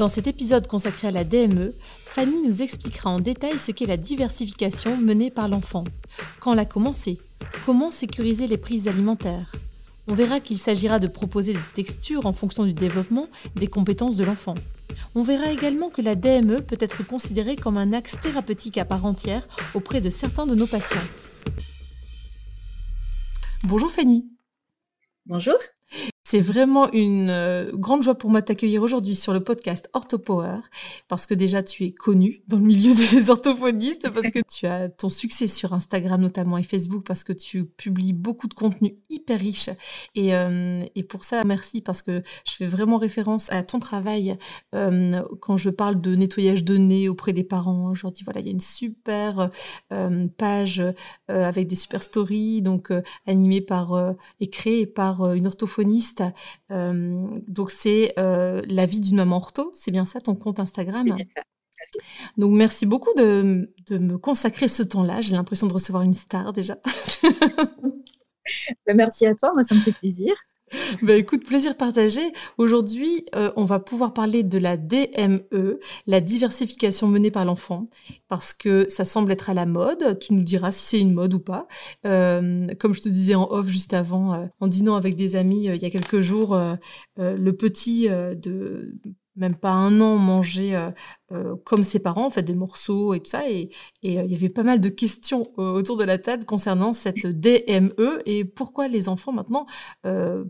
Dans cet épisode consacré à la DME, Fanny nous expliquera en détail ce qu'est la diversification menée par l'enfant, quand l'a commencer, comment sécuriser les prises alimentaires? On verra qu'il s'agira de proposer des textures en fonction du développement des compétences de l'enfant. On verra également que la DME peut être considérée comme un axe thérapeutique à part entière auprès de certains de nos patients. Bonjour Fanny. Bonjour. C'est vraiment une euh, grande joie pour moi de t'accueillir aujourd'hui sur le podcast OrthoPower parce que déjà tu es connu dans le milieu des orthophonistes parce que tu as ton succès sur Instagram notamment et Facebook parce que tu publies beaucoup de contenu hyper riche et, euh, et pour ça merci parce que je fais vraiment référence à ton travail euh, quand je parle de nettoyage de nez auprès des parents. Je leur dis voilà il y a une super page avec des super stories donc animée par et créée par une orthophoniste euh, donc c'est euh, la vie d'une maman ortho, c'est bien ça ton compte Instagram? Donc merci beaucoup de, me consacrer ce temps-là. J'ai l'impression de recevoir une star déjà. Ben, merci à toi, moi ça me fait plaisir. Bah écoute, plaisir partagé. Aujourd'hui, euh, on va pouvoir parler de la DME, la diversification menée par l'enfant, parce que ça semble être à la mode. Tu nous diras si c'est une mode ou pas. Euh, comme je te disais en off juste avant, euh, en dînant avec des amis il y a quelques jours, le petit de même pas un an manger euh, euh, comme ses parents, en fait, des morceaux et tout ça. Et, euh, il y avait pas mal de questions autour de la table concernant cette DME et pourquoi les enfants maintenant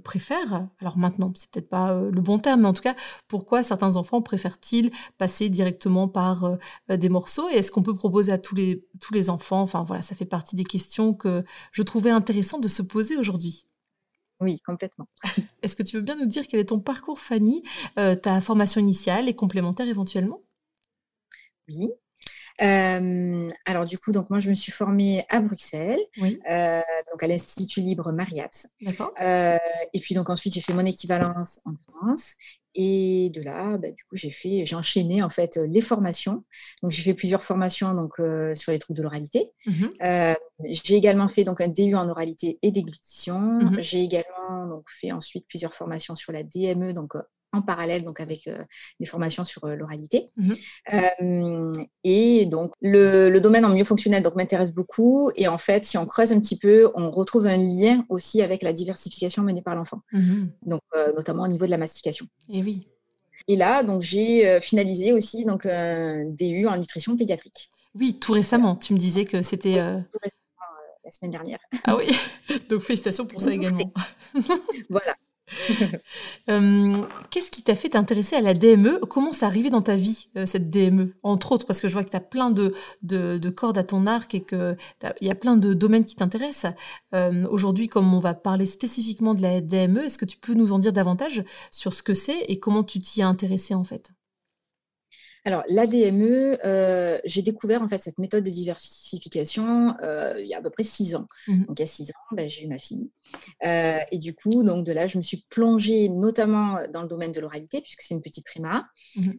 préfèrent, alors maintenant, c'est peut-être pas le bon terme, mais en tout cas, pourquoi certains enfants préfèrent-ils passer directement par des morceaux? Et est-ce qu'on peut proposer à tous les, tous les enfants Enfin voilà, ça fait partie des questions que je trouvais intéressant de se poser aujourd'hui. Oui, complètement. Est-ce que tu veux bien nous dire quel est ton parcours, Fanny, euh, ta formation initiale et complémentaire éventuellement? Oui. Euh, alors du coup, donc moi je me suis formée à Bruxelles, euh, donc à l'Institut Libre Mariaps. D'accord. et puis donc ensuite j'ai fait mon équivalence en France et de là, bah, du coup, j'ai fait, j'ai enchaîné en fait les formations. Donc, j'ai fait plusieurs formations donc sur les troubles de l'oralité. Mmh j'ai également fait donc un DU en oralité et déglutition. Mmh j'ai également donc fait ensuite plusieurs formations sur la DME, donc en parallèle donc avec euh, des formations sur euh, l'oralité. Euh, et donc le, domaine en milieu fonctionnel donc m'intéresse beaucoup. Et en fait, si on creuse un petit peu, on retrouve un lien aussi avec la diversification menée par l'enfant. Mmh donc notamment au niveau de la mastication. Et oui. Et là, donc j'ai finalisé aussi donc un DU en nutrition pédiatrique. Oui, tout récemment. Tu me disais que c'était la semaine dernière. Ah oui, donc félicitations pour ça également. voilà. Euh, qu'est-ce qui t'a fait t'intéresser à la DME Comment ça arrivé dans ta vie, euh, cette DME Entre autres, parce que je vois que tu as plein de, de, cordes à ton arc et qu'il y a plein de domaines qui t'intéressent. Euh, aujourd'hui, comme on va parler spécifiquement de la DME, est-ce que tu peux nous en dire davantage sur ce que c'est et comment tu t'y as intéressé en fait? Alors, l'ADME, euh, j'ai découvert en fait cette méthode de diversification euh, il y a à peu près six ans. Mmh donc, il y a six ans, ben, j'ai eu ma fille. Euh, et du coup, donc de là, je me suis plongée notamment dans le domaine de l'oralité, puisque c'est une petite prima. Mmh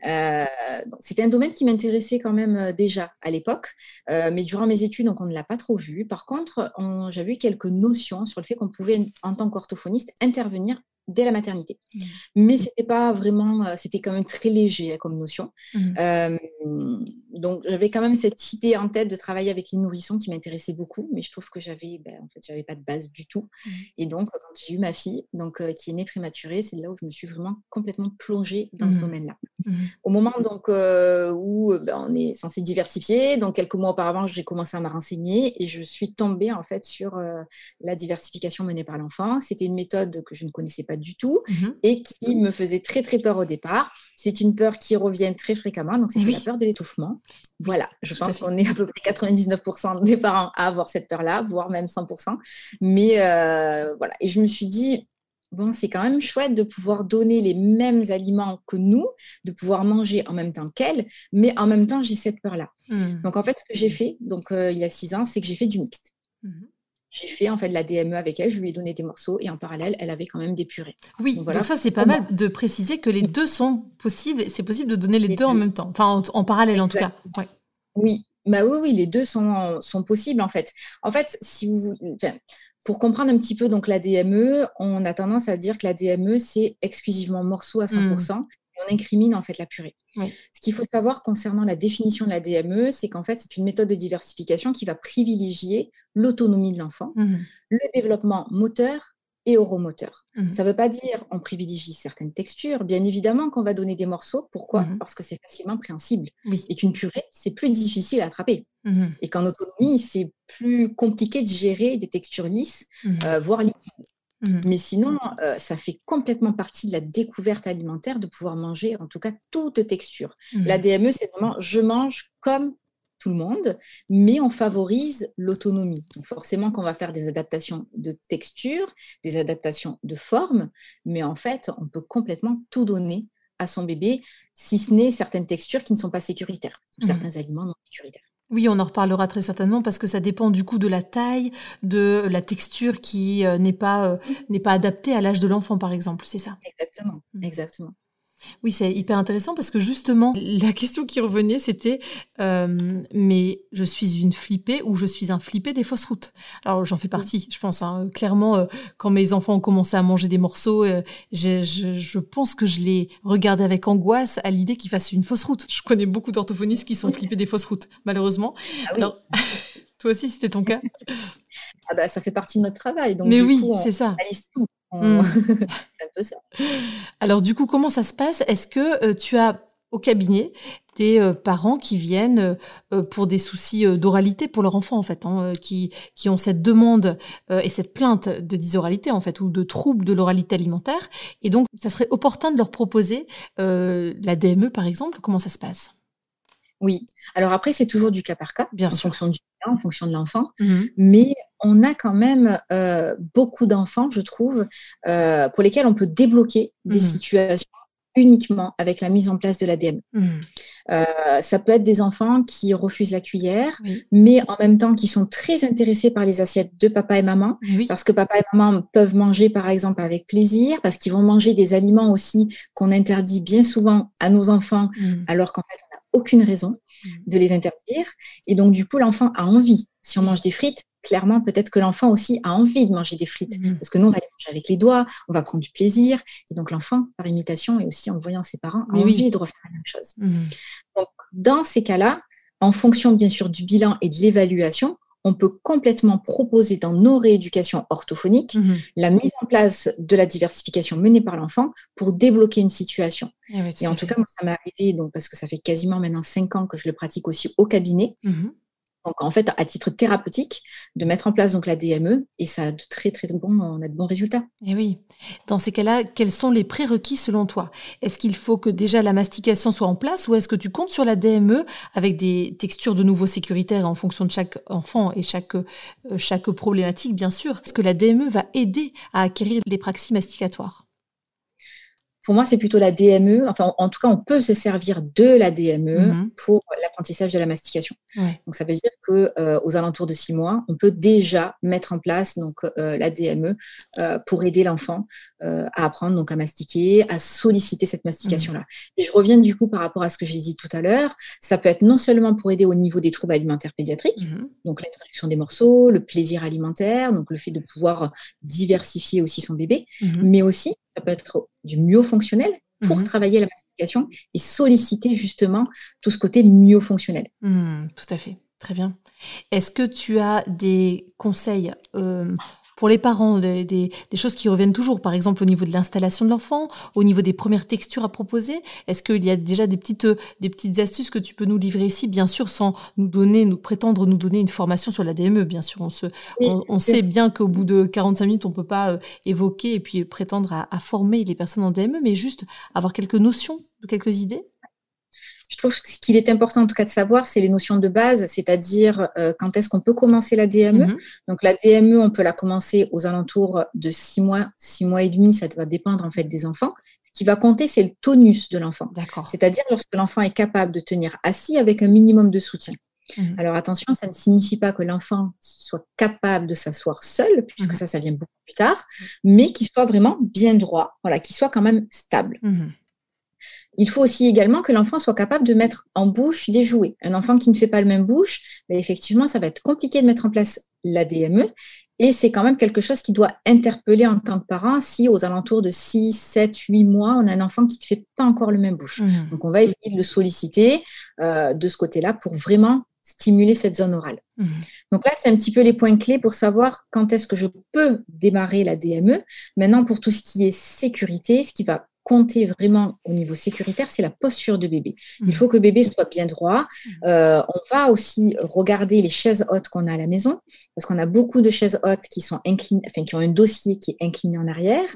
c'était un domaine qui m'intéressait quand même déjà à l'époque, mais durant mes études, donc on ne l'a pas trop vu. Par contre, j'avais eu quelques notions sur le fait qu'on pouvait, en tant qu'orthophoniste, intervenir dès la maternité. Mmh. Mais c'était pas vraiment, euh, c'était quand même très léger hein, comme notion. Mmh. Euh, donc j'avais quand même cette idée en tête de travailler avec les nourrissons qui m'intéressait beaucoup, mais je trouve que j'avais, ben, en fait, j'avais pas de base du tout. Mmh. Et donc quand j'ai eu ma fille, donc euh, qui est née prématurée, c'est là où je me suis vraiment complètement plongée dans ce domaine-là. Au moment donc où ben, on est censé diversifier, donc quelques mois auparavant, j'ai commencé à me renseigner et je suis tombée en fait sur la diversification menée par l'enfant. C'était une méthode que je ne connaissais pas du tout mmh et qui me faisait très très peur au départ. C'est une peur qui revient très fréquemment, donc c'est la peur de l'étouffement. Voilà, je pense qu'on est à peu près 99% des parents à avoir cette peur-là, voire même 100%. Mais euh, voilà, et je me suis dit, bon, c'est quand même chouette de pouvoir donner les mêmes aliments que nous, de pouvoir manger en même temps qu'elle, mais en même temps, j'ai cette peur-là. Mmh. Donc, en fait, ce que j'ai fait, donc euh, il y a six ans, c'est que j'ai fait du mixte. Mmh. J'ai fait en fait de la DME avec elle, je lui ai donné des morceaux et en parallèle, elle avait quand même des purées. Oui, donc, ça c'est pas mal de préciser que les deux sont possibles, c'est possible de donner les, deux, en même temps, enfin en, parallèle en tout cas. Oui, bah oui, oui, les deux sont, sont possibles en fait. En fait, si vous, pour comprendre un petit peu donc la DME, on a tendance à dire que la DME, c'est exclusivement morceau à 100%. Mmh. Et on incrimine en fait la purée. Ce qu'il faut savoir concernant la définition de la DME, c'est qu'en fait, c'est une méthode de diversification qui va privilégier l'autonomie de l'enfant, mmh. le développement moteur et oromoteur. Mmh. Ça ne veut pas dire on privilégie certaines textures. Bien évidemment qu'on va donner des morceaux. Pourquoi? Mmh. Parce que c'est facilement préhensible. Et qu'une purée, c'est plus difficile à attraper. Mmh. Et qu'en autonomie, c'est plus compliqué de gérer des textures lisses, euh, voire liquides. Mais sinon, euh, ça fait complètement partie de la découverte alimentaire de pouvoir manger, en tout cas, toute texture. La DME, c'est vraiment je mange comme tout le monde, mais on favorise l'autonomie. Donc forcément qu'on va faire des adaptations de texture, des adaptations de forme, mais en fait, on peut complètement tout donner à son bébé, si ce n'est certaines textures qui ne sont pas sécuritaires, ou mmh. certains aliments non sécuritaires. Oui, on en reparlera très certainement parce que ça dépend du coup de la taille, de la texture qui euh, n'est pas, euh, n'est pas adaptée à l'âge de l'enfant, par exemple, c'est ça? Exactement, mmh. exactement. Oui, c'est hyper intéressant parce que justement, la question qui revenait, c'était euh, mais je suis une flippée ou je suis un flippé des fausses routes? Alors j'en fais partie, je pense. Hein. Clairement, euh, quand mes enfants ont commencé à manger des morceaux, euh, je, pense que je les regardais avec angoisse à l'idée qu'ils fassent une fausse route. Je connais beaucoup d'orthophonistes qui sont flippés des fausses routes, malheureusement. Ah Alors, toi aussi, c'était ton cas? Ah bah, ça fait partie de notre travail. Donc, mais oui, c'est ça. Mmh. c'est un peu ça. Alors du coup, comment ça se passe? Est-ce que euh, tu as au cabinet des euh, parents qui viennent euh, pour des soucis d'oralité pour leur enfant en fait, hein, qui, qui ont cette demande et cette plainte de dysoralité en fait ou de troubles de l'oralité alimentaire? Et donc ça serait opportun de leur proposer la DME par exemple? Comment ça se passe? Oui. Alors après c'est toujours du cas par cas, bien en fonction du en fonction de l'enfant, mmh mais on a quand même euh, beaucoup d'enfants, je trouve, euh, pour lesquels on peut débloquer des mmh. situations uniquement avec la mise en place de l'ADM. Mmh. Euh, ça peut être des enfants qui refusent la cuillère, mais en même temps qui sont très intéressés par les assiettes de papa et maman, parce que papa et maman peuvent manger par exemple avec plaisir, parce qu'ils vont manger des aliments aussi qu'on interdit bien souvent à nos enfants, alors qu'en fait on n'a aucune raison de les interdire. Et donc du coup l'enfant a envie. Si on mange des frites, clairement, peut-être que l'enfant aussi a envie de manger des frites. Mmh. Parce que nous, on va les manger avec les doigts, on va prendre du plaisir. Et donc, l'enfant, par imitation et aussi en voyant ses parents, a envie de refaire la même chose. Mmh. Donc, dans ces cas-là, en fonction, bien sûr, du bilan et de l'évaluation, on peut complètement proposer dans nos rééducations orthophoniques mmh. la mise en place de la diversification menée par l'enfant pour débloquer une situation. Eh et en tout cas, moi, ça m'est arrivé, donc, parce que ça fait quasiment maintenant cinq ans que je le pratique aussi au cabinet donc en fait à titre thérapeutique de mettre en place donc la DME et ça a de très très bons on a de bons résultats. Et eh oui. Dans ces cas-là, quels sont les prérequis selon toi? Est-ce qu'il faut que déjà la mastication soit en place ou est-ce que tu comptes sur la DME avec des textures de nouveau sécuritaires en fonction de chaque enfant et chaque euh, chaque problématique bien sûr? Est-ce que la DME va aider à acquérir les praxis masticatoires? Pour moi, c'est plutôt la DME. Enfin, en tout cas, on peut se servir de la DME mhm. pour l'apprentissage de la mastication. Donc, ça veut dire que euh, aux alentours de six mois, on peut déjà mettre en place donc euh, la DME euh, pour aider l'enfant à apprendre donc à mastiquer, à solliciter cette mastication-là. Mhm. Et je reviens du coup par rapport à ce que j'ai dit tout à l'heure. Ça peut être non seulement pour aider au niveau des troubles alimentaires pédiatriques, mhm. donc l'introduction des morceaux, le plaisir alimentaire, donc le fait de pouvoir diversifier aussi son bébé, mais aussi ça peut être du myofonctionnel pour mhm. travailler la mastication et solliciter justement tout ce côté myofonctionnel. Mmh, tout à fait, très bien. Est-ce que tu as des conseils euh, pour les parents, des, choses qui reviennent toujours, par exemple au niveau de l'installation de l'enfant, au niveau des premières textures à proposer Est-ce qu'il y a déjà des petites, des petites astuces que tu peux nous livrer ici, bien sûr, sans nous donner, nous prétendre nous donner une formation sur la DME, bien sûr. On, se, on, sait bien qu'au bout de 45 minutes, on ne peut pas euh, évoquer et puis prétendre à, à former les personnes en DME, mais juste avoir quelques notions, quelques idées trouve que ce qu'il est important en tout cas de savoir, c'est les notions de base, c'est-à-dire quand est-ce qu'on peut commencer la DME. Mhm. Donc la DME, on peut la commencer aux alentours de six mois, six mois et demi, ça va dépendre en fait des enfants. Ce qui va compter, c'est le tonus de l'enfant. C'est-à-dire lorsque l'enfant est capable de tenir assis avec un minimum de soutien. Mhm. Alors attention, ça ne signifie pas que l'enfant soit capable de s'asseoir seul, puisque mhm. ça, ça vient beaucoup plus tard, mais qu'il soit vraiment bien droit, voilà, qu'il soit quand même stable. Il faut aussi également que l'enfant soit capable de mettre en bouche des jouets. Un enfant qui ne fait pas le même bouche, mais ben, effectivement, ça va être compliqué de mettre en place la DME. Et c'est quand même quelque chose qui doit interpeller en tant que parent si aux alentours de 6, 7, 8 mois, on a un enfant qui ne fait pas encore le même bouche. Donc on va essayer de le solliciter euh, de ce côté-là pour vraiment stimuler cette zone orale. Mmh. Donc là, c'est un petit peu les points clés pour savoir quand est-ce que je peux démarrer la DME. Maintenant, pour tout ce qui est sécurité, ce qui va compter vraiment au niveau sécuritaire, c'est la posture de bébé. Il mmh. faut que bébé soit bien droit. Mmh. Euh, on va aussi regarder les chaises hautes qu'on a à la maison, parce qu'on a beaucoup de chaises hautes qui sont inclinées, enfin qui ont un dossier qui est incliné en arrière.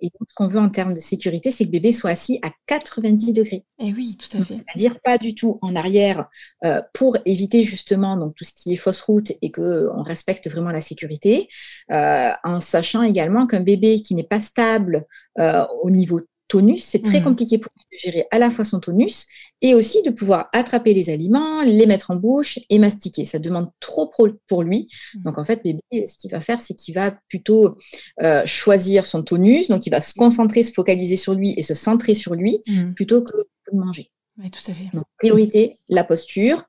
Et donc, ce qu'on veut en termes de sécurité, c'est que bébé soit assis à 90 degrés. Et eh oui, tout à fait. C'est-à-dire pas du tout en arrière euh, pour éviter justement donc tout ce qui est fausse route et que on respecte vraiment la sécurité, euh, en sachant également qu'un bébé qui n'est pas stable au niveau tonus. C'est très mmh. compliqué pour lui de gérer à la fois son tonus et aussi de pouvoir attraper les aliments, les mettre en bouche et mastiquer. Ça demande trop pour lui. Mmh. Donc en fait, bébé, ce qu'il va faire, c'est qu'il va plutôt euh, choisir son tonus. Donc il va se concentrer, se focaliser sur lui et se centrer sur lui mmh. plutôt que de manger. Oui, tout à fait. Donc priorité, la posture.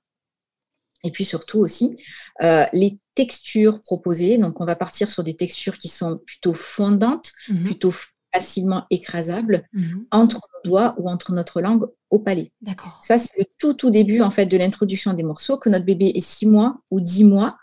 Et puis surtout aussi, euh, les textures proposées. Donc, on va partir sur des textures qui sont plutôt fondantes, plutôt facilement écrasable mhm. entre nos doigts ou entre notre langue au palais. D'accord. Ça, c'est le tout, tout début en fait de l'introduction des morceaux, que notre bébé ait six mois ou dix mois.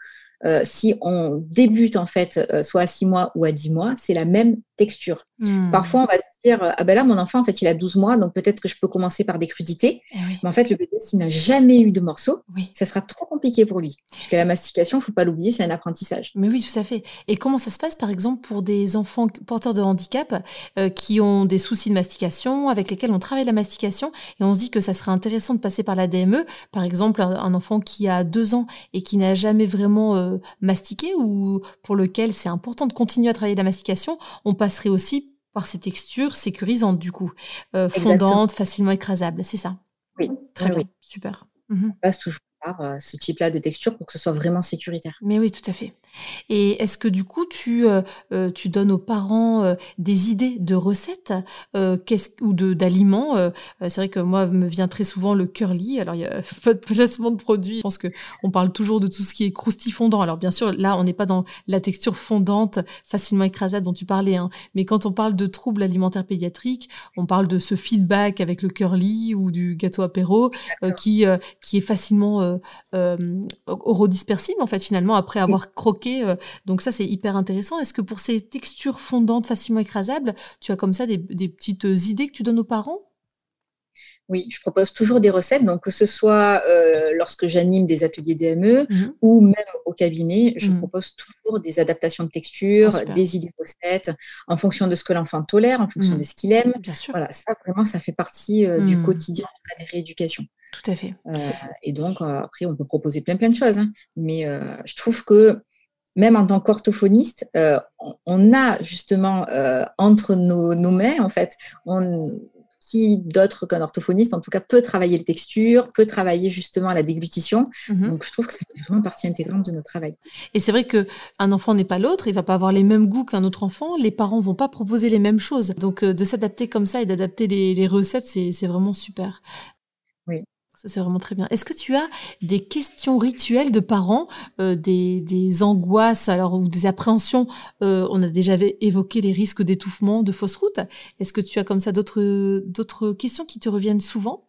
Euh, si on débute en fait euh, soit à six mois ou à dix mois, c'est la même texture. Hmm. Parfois, on va se dire, ah ben là, mon enfant, en fait, il a 12 mois, donc peut-être que je peux commencer par des crudités. Eh Mais en fait, le bébé, s'il n'a jamais eu de morceaux, ça sera trop compliqué pour lui. Puisque la mastication, il ne faut pas l'oublier, c'est un apprentissage. Mais oui, tout à fait. Et comment ça se passe, par exemple, pour des enfants porteurs de handicap euh, qui ont des soucis de mastication, avec lesquels on travaille la mastication, et on se dit que ça serait intéressant de passer par la DME, par exemple, un, enfant qui a deux ans et qui n'a jamais vraiment euh, mastiqué, ou pour lequel c'est important de continuer à travailler la mastication, on passe serait aussi par ces textures sécurisantes, du coup, euh, fondantes, facilement écrasables, c'est ça? Oui. Très bien, super. Mhm. On passe toujours par euh, ce type-là de texture pour que ce soit vraiment sécuritaire. Mais oui, tout à fait. Et est-ce que du coup, tu, euh, euh, tu donnes aux parents euh, des idées de recettes ou d'aliments C'est vrai que moi, me vient très souvent le curly. Alors, il n'y a pas de placement de produit. Je pense qu'on parle toujours de tout ce qui est croustillant fondant. Alors, bien sûr, là, on n'est pas dans la texture fondante, facilement écrasable dont tu parlais. Hein. Mais quand on parle de troubles alimentaires pédiatriques, on parle de ce feedback avec le curly ou du gâteau apéro qui, qui est facilement orodispersible, en fait, finalement, après avoir croqué euh, donc ça, c'est hyper intéressant. Est-ce que pour ces textures fondantes facilement écrasables, tu as comme ça des, petites idées que tu donnes aux parents? Oui, je propose toujours des recettes, donc que ce soit euh, lorsque j'anime des ateliers DME mhm. ou même au cabinet, je mhm. propose toujours des adaptations de textures, ah, des idées de recettes, en fonction de ce que l'enfant tolère, en fonction mhm. de ce qu'il aime. Bien sûr. Voilà, ça vraiment, ça fait partie euh, du quotidien de des rééducations. Tout à fait. et donc, après, on peut proposer plein, plein de choses. Hein. mais je trouve que même en tant qu'orthophoniste, euh, on a justement euh, entre nos, mains, en fait, qui d'autre qu'un orthophoniste, en tout cas, peut travailler les textures, peut travailler justement la déglutition. Mhm. Donc, je trouve que c'est vraiment partie intégrante de notre travail. Et c'est vrai qu'un enfant n'est pas l'autre, il va pas avoir les mêmes goûts qu'un autre enfant, les parents vont pas proposer les mêmes choses. Donc, euh, de s'adapter comme ça et d'adapter les, les recettes, c'est vraiment super. Oui. Ça, c'est vraiment très bien. Est-ce que tu as des questions rituelles de parents, euh, des, angoisses alors, ou des appréhensions euh, On a déjà évoqué les risques d'étouffement, de fausse route. Est-ce que tu as comme ça d'autres, d'autres questions qui te reviennent souvent?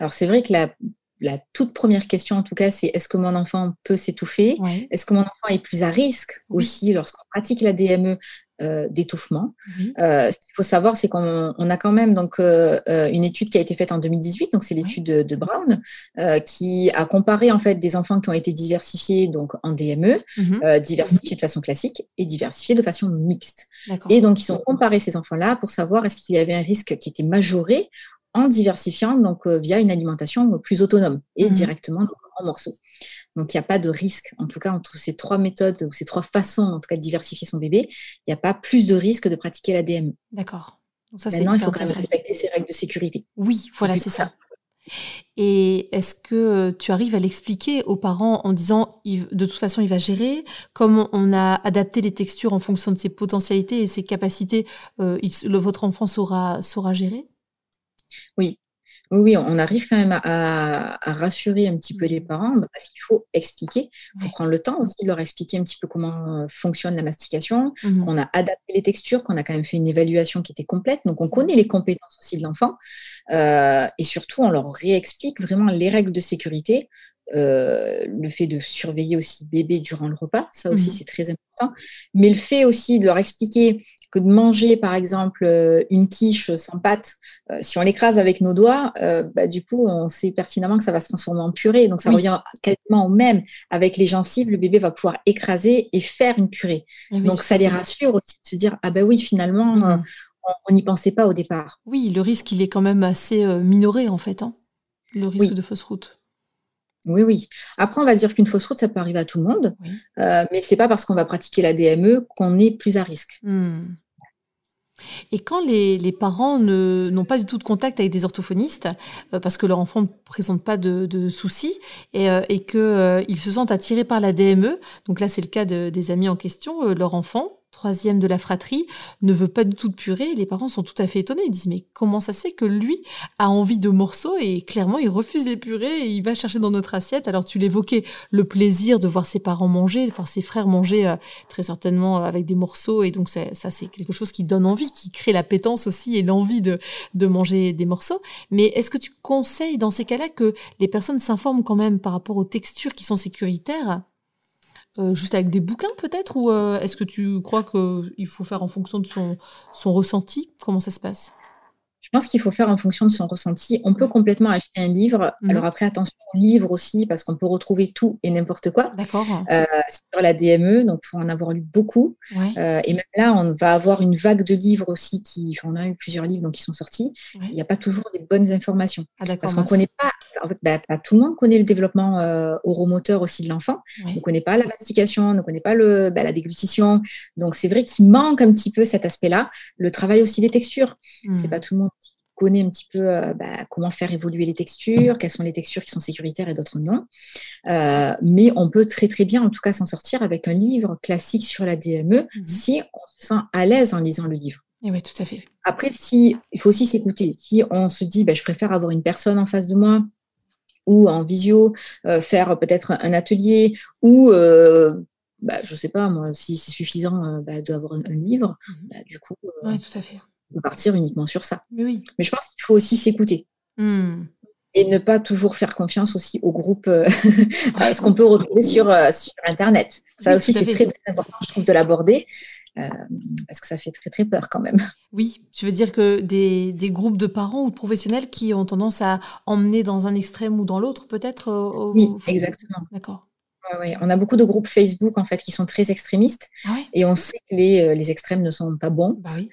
Alors, c'est vrai que la, la toute première question, en tout cas, c'est est-ce que mon enfant peut s'étouffer? Est-ce que mon enfant est plus à risque aussi lorsqu'on pratique la DME euh, d'étouffement. Euh, ce qu'il faut savoir, c'est qu'on a quand même donc euh, une étude qui a été faite en 2018, donc c'est l'étude de, Brown, qui a comparé en fait des enfants qui ont été diversifiés donc en DME, mhm. diversifiés de façon classique et diversifiés de façon mixte. Et donc ils ont comparé ces enfants-là pour savoir est-ce qu'il y avait un risque qui était majoré en diversifiant donc via une alimentation plus autonome et mmh directement morceaux. Donc, il n'y a pas de risque, en tout cas, entre ces trois méthodes ou ces trois façons, en tout cas, de diversifier son bébé, il n'y a pas plus de risque de pratiquer la DME. D'accord. Maintenant, il faut quand même respecter ces règles de sécurité. Oui, voilà, c'est ça. Et est-ce que tu arrives à l'expliquer aux parents en disant de toute façon il va gérer, comme on a adapté les textures en fonction de ses potentialités et ses capacités, euh, le, votre enfant saura, saura gérer? Oui, oui, on arrive quand même à, rassurer un petit peu les mmh. parents bah, parce qu'il faut expliquer. Il faut prendre le temps aussi de leur expliquer un petit peu comment euh, fonctionne la mastication, mmh qu'on a adapté les textures, qu'on a quand même fait une évaluation qui était complète. Donc, on connaît les compétences aussi de l'enfant. Euh, et surtout, on leur réexplique vraiment les règles de sécurité. Euh, le fait de surveiller aussi bébé durant le repas, ça aussi mmh c'est très important. Mais le fait aussi de leur expliquer que de manger, par exemple, euh, une quiche sans pâte, euh, si on l'écrase avec nos doigts, euh, bah, du coup, on sait pertinemment que ça va se transformer en purée. Donc, ça revient quasiment au même. Avec les gencives, le bébé va pouvoir écraser et faire une purée. donc, ça les rassure aussi de se dire, ah ben oui, finalement, mmh. on n'y pensait pas au départ. Oui, le risque, il est quand même assez minoré, en fait, hein, le risque de fausse route. Oui, oui. Après, on va dire qu'une fausse route, ça peut arriver à tout le monde, euh, mais ce n'est pas parce qu'on va pratiquer la DME qu'on est plus à risque. Hmm. Et quand les, parents n'ont pas du tout de contact avec des orthophonistes, euh, parce que leur enfant ne présente pas de, soucis, et, euh, qu'ils se sentent attirés par la DME, donc là c'est le cas des amis en question, leur enfant, troisième de la fratrie, ne veut pas du tout de purée. Les parents sont tout à fait étonnés. Ils disent mais comment ça se fait que lui a envie de morceaux et clairement il refuse les purées et il va chercher dans notre assiette? Alors tu l'évoquais, le plaisir de voir ses parents manger, de voir ses frères manger euh, très certainement avec des morceaux et donc ça c'est quelque chose qui donne envie, qui crée la pétence aussi et l'envie de, de manger des morceaux. Mais est-ce que tu conseilles dans ces cas-là que les personnes s'informent quand même par rapport aux textures qui sont sécuritaires? Euh, juste avec des bouquins peut-être Ou euh, est-ce que tu crois qu'il faut faire en fonction de son, son ressenti? Comment ça se passe? Je pense qu'il faut faire en fonction de son ressenti. On peut complètement acheter un livre. Mhm. Alors après, attention au livre aussi, parce qu'on peut retrouver tout et n'importe quoi. D'accord. Euh, sur la DME, donc pour en avoir lu beaucoup. Euh, et même là, on va avoir une vague de livres aussi qui, on a eu plusieurs livres donc qui sont sortis. Il n'y a pas toujours les bonnes informations. Ah, parce qu'on ne connaît pas, bah, pas tout le monde connaît le développement euh, oromoteur aussi de l'enfant. On ne connaît pas la mastication, on ne connaît pas le, bah, la déglutition. Donc c'est vrai qu'il manque un petit peu cet aspect-là. Le travail aussi des textures. Ce C'est pas tout le monde connaît un petit peu euh, bah, comment faire évoluer les textures, quelles sont les textures qui sont sécuritaires et d'autres non. Euh, mais on peut très très bien en tout cas s'en sortir avec un livre classique sur la DME mhm. si on se sent à l'aise en lisant le livre. Et oui, tout à fait. Après, si, il faut aussi s'écouter. Si on se dit, bah, je préfère avoir une personne en face de moi ou en visio, euh, faire peut-être un atelier ou bah, je ne sais pas, moi, si c'est suffisant bah, d'avoir un, livre, mhm. du coup, oui, tout à fait partir uniquement sur ça. Mais, oui. Mais je pense qu'il faut aussi s'écouter. Hmm. Et ne pas toujours faire confiance aussi au groupe, euh, ce qu'on peut retrouver sur, euh, sur Internet. Ça aussi, c'est très, très important, je trouve, de l'aborder. Euh, parce que ça fait très très peur quand même. Oui, tu veux dire que des, des, groupes de parents ou de professionnels qui ont tendance à emmener dans un extrême ou dans l'autre peut-être Oui, exactement. D'accord. On a beaucoup de groupes Facebook en fait qui sont très extrémistes ah et on sait que les, les extrêmes ne sont pas bons. Bah oui.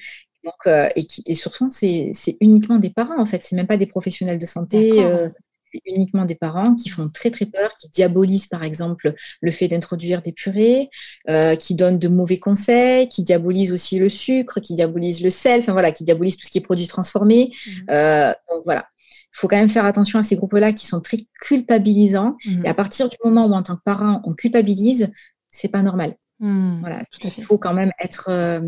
Euh, et, qui, et, surtout, c'est uniquement des parents, en fait. C'est même pas des professionnels de santé. Euh, c'est uniquement des parents qui font très, très peur, qui diabolisent, par exemple, le fait d'introduire des purées, euh, qui donnent de mauvais conseils, qui diabolisent aussi le sucre, qui diabolisent le sel, enfin voilà, qui diabolisent tout ce qui est produit transformé. Mmh. donc voilà. Il faut quand même faire attention à ces groupes-là qui sont très culpabilisants. Mmh. Et à partir du moment où, en tant que parent, on culpabilise, c'est pas normal. Mmh, voilà, il faut quand même être euh,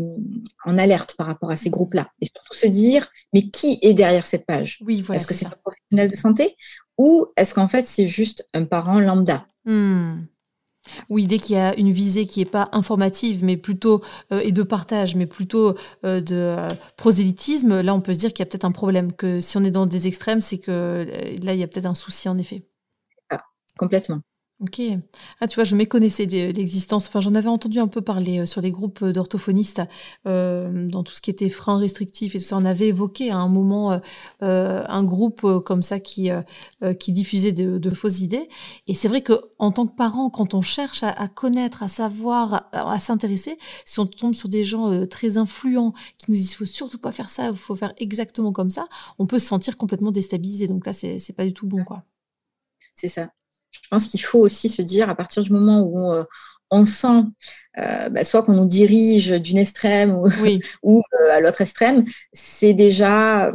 en alerte par rapport à ces groupes-là et surtout se dire mais qui est derrière cette page? Oui, Est-ce que c'est un professionnel de santé? Ou est-ce qu'en fait c'est juste un parent lambda? Mmh. Oui, dès qu'il y a une visée qui n'est pas informative, mais plutôt euh, et de partage, mais plutôt euh, de prosélytisme, là on peut se dire qu'il y a peut-être un problème. Que si on est dans des extrêmes, c'est que là il y a peut-être un souci en effet. Ah, complètement. Ok. Ah, tu vois, je méconnaissais l'existence. Enfin, j'en avais entendu un peu parler euh, sur des groupes euh, d'orthophonistes euh, dans tout ce qui était freins restrictifs et tout ça. On avait évoqué à un moment un groupe comme ça qui qui diffusait de, fausses idées. Et c'est vrai que en tant que parent, quand on cherche à, connaître, à savoir, à, s'intéresser, si on tombe sur des gens très influents qui nous disent faut surtout pas faire ça, il faut faire exactement comme ça, on peut se sentir complètement déstabilisé. Donc là, c'est c'est pas du tout bon, quoi. C'est ça je pense qu'il faut aussi se dire, à partir du moment où euh, on, sent euh, bah, soit qu'on nous dirige d'une extrême ou, euh, à l'autre extrême, c'est déjà,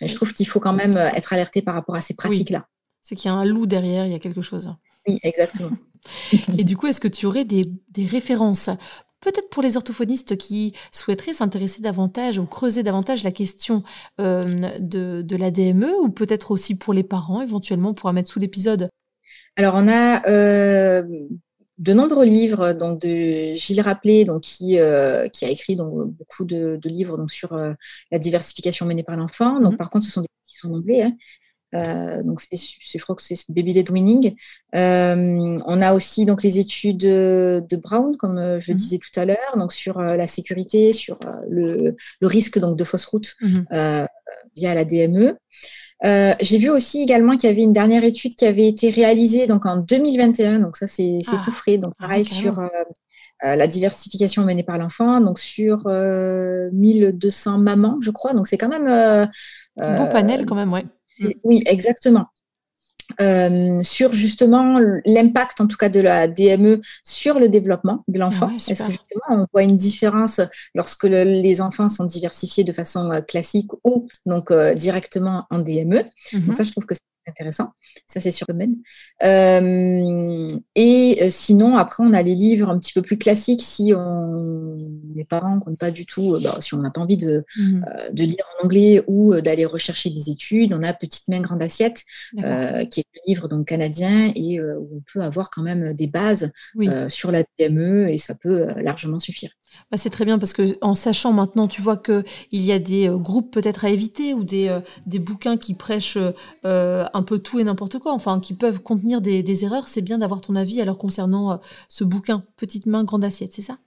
je trouve qu'il faut quand même être alerté par rapport à ces pratiques-là. C'est qu'il y a un loup derrière, il y a quelque chose. Oui, exactement. Et du coup, est-ce que tu aurais des, références peut-être pour les orthophonistes qui souhaiteraient s'intéresser davantage ou creuser davantage la question de, de la DME, ou peut-être aussi pour les parents, éventuellement, on pourra mettre sous l'épisode? Alors, on a euh, de nombreux livres donc de Gilles Rappelé, donc, qui, euh, qui a écrit donc, beaucoup de, livres donc, sur euh, la diversification menée par l'enfant. Donc, mhm. par contre, ce sont des livres qui sont en anglais. Hein. donc, c'est, je crois que c'est Baby Led Winning. on a aussi donc, les études de Brown, comme je le mhm. disais tout à l'heure, donc, sur la sécurité, sur le, le, risque donc, de fausse route mhm. via la DME. Euh, j'ai vu aussi également qu'il y avait une dernière étude qui avait été réalisée donc en 2021, donc ça c'est ah. tout frais, donc ah, pareil sur euh, euh, la diversification menée par l'enfant, donc sur 1200 mamans, je crois, donc c'est quand même un beau panel quand même, ouais. Oui, exactement. Euh, sur justement l'impact en tout cas de la DME sur le développement de l'enfant. Est-ce que justement on voit une différence lorsque les enfants sont diversifiés de façon euh, classique ou donc euh, directement en DME Donc mhm. ça, je trouve que c'est intéressant. Ça, c'est sur le domaine. Euh, et euh, sinon, après, on a les livres un petit peu plus classiques si on, les parents n'ont pas du tout, euh, bah, si on n'a pas envie de, mhm. de, lire en anglais ou d'aller rechercher des études. On a Petite main, grande assiette, qui est un livre donc, canadien et où on peut avoir quand même des bases sur la DME et ça peut largement suffire. Bah, c'est très bien parce que en sachant maintenant, tu vois qu'il y a des euh, groupes peut-être à éviter ou des, euh, des bouquins qui prêchent euh, un peu tout et n'importe quoi, enfin qui peuvent contenir des, des erreurs. C'est bien d'avoir ton avis alors concernant ce bouquin Petite main, grande assiette, c'est ça?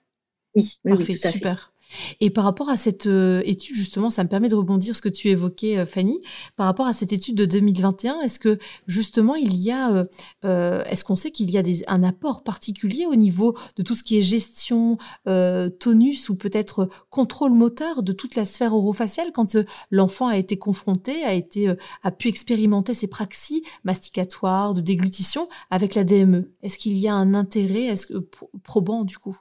Oui, oui, oui tout à super. Et par rapport à cette euh, étude, justement, ça me permet de rebondir ce que tu évoquais, euh, Fanny. Par rapport à cette étude de 2021, est-ce que justement il y a, euh, est-ce qu'on sait qu'il y a un apport particulier au niveau de tout ce qui est gestion, tonus ou peut-être contrôle moteur de toute la sphère orofaciale quand l'enfant a été confronté, a été, a pu expérimenter ses praxis masticatoires, de déglutition avec la DME Est-ce qu'il y a un intérêt, est-ce que probant du coup?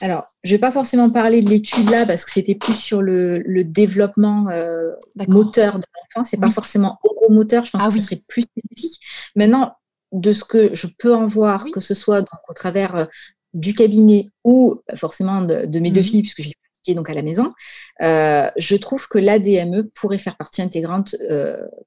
Alors, je ne vais pas forcément parler de l'étude là parce que c'était plus sur le, développement euh, moteur de l'enfant. Ce n'est pas forcément moteur, je pense ah que ce serait plus spécifique. Maintenant, de ce que je peux en voir, que ce soit au travers euh, du cabinet ou bah, forcément de, mes deux mhm. filles, puisque je l'ai pratiqué donc à la maison, euh, je trouve que l'ADME pourrait faire partie intégrante,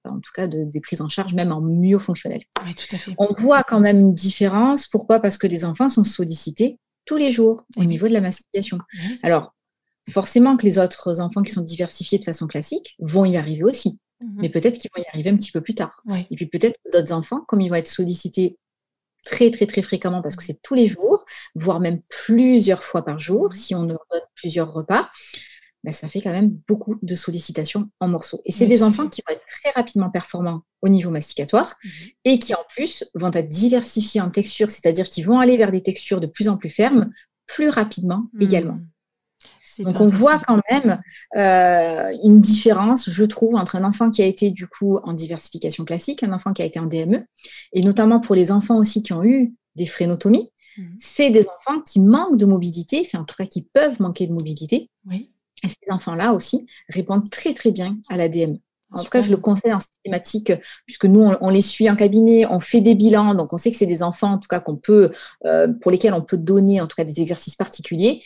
en tout cas, de, des prises en charge, même en myofonctionnel. Oui, tout à fait. On voit quand même une différence. Pourquoi? Parce que les enfants sont sollicités tous les jours au niveau de la mastication. Alors, forcément que les autres enfants qui sont diversifiés de façon classique vont y arriver aussi. Mhm. Mais peut-être qu'ils vont y arriver un petit peu plus tard. Et puis peut-être d'autres enfants, comme ils vont être sollicités très très très fréquemment parce que c'est tous les jours, voire même plusieurs fois par jour, mhm. si on leur donne plusieurs repas, bah, ça fait quand même beaucoup de sollicitations en morceaux. Et c'est des enfants qui vont être très rapidement performants au niveau masticatoire mhm. et qui en plus vont être diversifiés en textures, c'est-à-dire qu'ils vont aller vers des textures de plus en plus fermes plus rapidement mhm. également. Donc on voit quand même euh, une différence, je trouve, entre un enfant qui a été du coup en diversification classique, un enfant qui a été en DME, et notamment pour les enfants aussi qui ont eu des frénotomies, mhm. c'est des enfants qui manquent de mobilité, enfin en tout cas qui peuvent manquer de mobilité. Oui. Et ces enfants-là aussi répondent très très bien à l'ADM. En tout cas, je le conseille en systématique, puisque nous, on, les suit en cabinet, on fait des bilans, donc on sait que c'est des enfants, en tout cas, qu'on peut, euh, pour lesquels on peut donner, en tout cas, des exercices particuliers.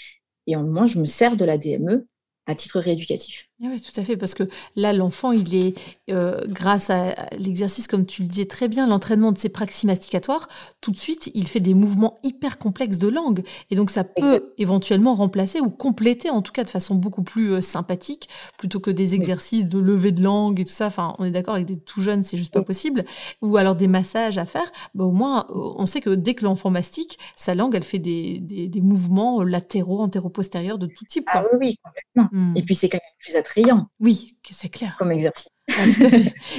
Et moi, je me sers de la DME à titre rééducatif. Ah oui, tout à fait, parce que là, l'enfant, il est, euh, grâce à l'exercice, comme tu le disais très bien, l'entraînement de ses praxis masticatoires, tout de suite, il fait des mouvements hyper complexes de langue. Et donc, ça peut éventuellement remplacer ou compléter, en tout cas de façon beaucoup plus euh, sympathique, plutôt que des exercices de levée de langue et tout ça. Enfin, on est d'accord, avec des tout jeunes, c'est juste pas possible. Ou alors des massages à faire. Bah, au moins, euh, on sait que dès que l'enfant mastique, sa langue, elle fait des, des, mouvements latéraux, antéro-postérieurs de tout type. Ah oui, oui, complètement. Mmh. Et puis, c'est quand même plus attrayant. Oui, c'est clair. Comme exercice. Ah,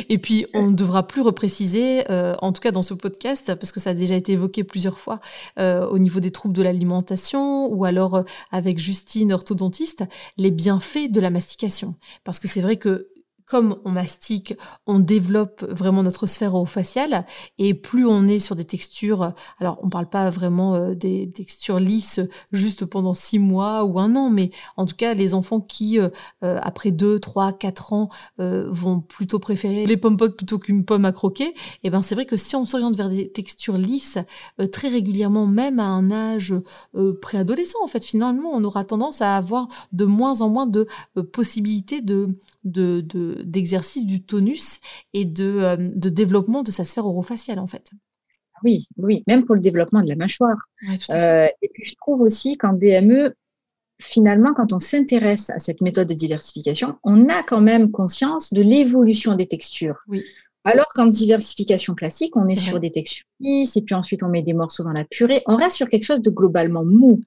et puis, on ne devra plus repréciser, euh, en tout cas dans ce podcast, parce que ça a déjà été évoqué plusieurs fois euh, au niveau des troubles de l'alimentation ou alors euh, avec Justine, orthodontiste, les bienfaits de la mastication. Parce que c'est vrai que comme on mastique, on développe vraiment notre sphère orofaciale et plus on est sur des textures, alors on parle pas vraiment euh, des textures lisses juste pendant six mois ou un an, mais en tout cas les enfants qui euh, euh, après deux, trois, quatre ans vont plutôt préférer les pommes potes plutôt qu'une pomme à croquer, et eh ben c'est vrai que si on s'oriente vers des textures lisses très régulièrement, même à un âge préadolescent en fait, finalement on aura tendance à avoir de moins en moins de possibilités de, de, de d'exercice du tonus et de, euh, de, développement de sa sphère orofaciale, en fait. Oui, oui, même pour le développement de la mâchoire. Euh, et puis, je trouve aussi qu'en DME, finalement, quand on s'intéresse à cette méthode de diversification, on a quand même conscience de l'évolution des textures. Oui. Alors qu'en diversification classique, on est, sur des textures lisses, et puis ensuite on met des morceaux dans la purée. On reste sur quelque chose de globalement mou.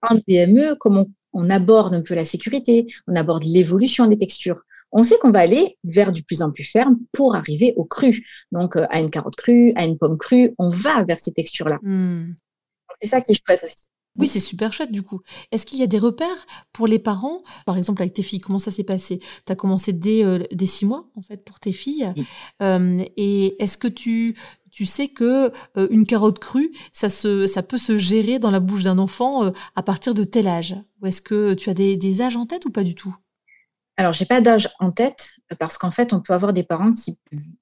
En DME, comme on, on, aborde un peu la sécurité, on aborde l'évolution des textures on sait qu'on va aller vers du plus en plus ferme pour arriver au cru. Donc, euh, à une carotte crue, à une pomme crue, on va vers ces textures-là. Hmm. C'est ça qui est chouette aussi. Oui, c'est super chouette du coup. Est-ce qu'il y a des repères pour les parents Par exemple, avec tes filles, comment ça s'est passé? Tu as commencé dès, euh, six mois, en fait, pour tes filles. Euh, et est-ce que tu, tu sais que une carotte crue, ça, se, ça peut se gérer dans la bouche d'un enfant à partir de tel âge? Ou est-ce que tu as des, des âges en tête ou pas du tout? Alors, j'ai pas d'âge en tête parce qu'en fait, on peut avoir des parents qui,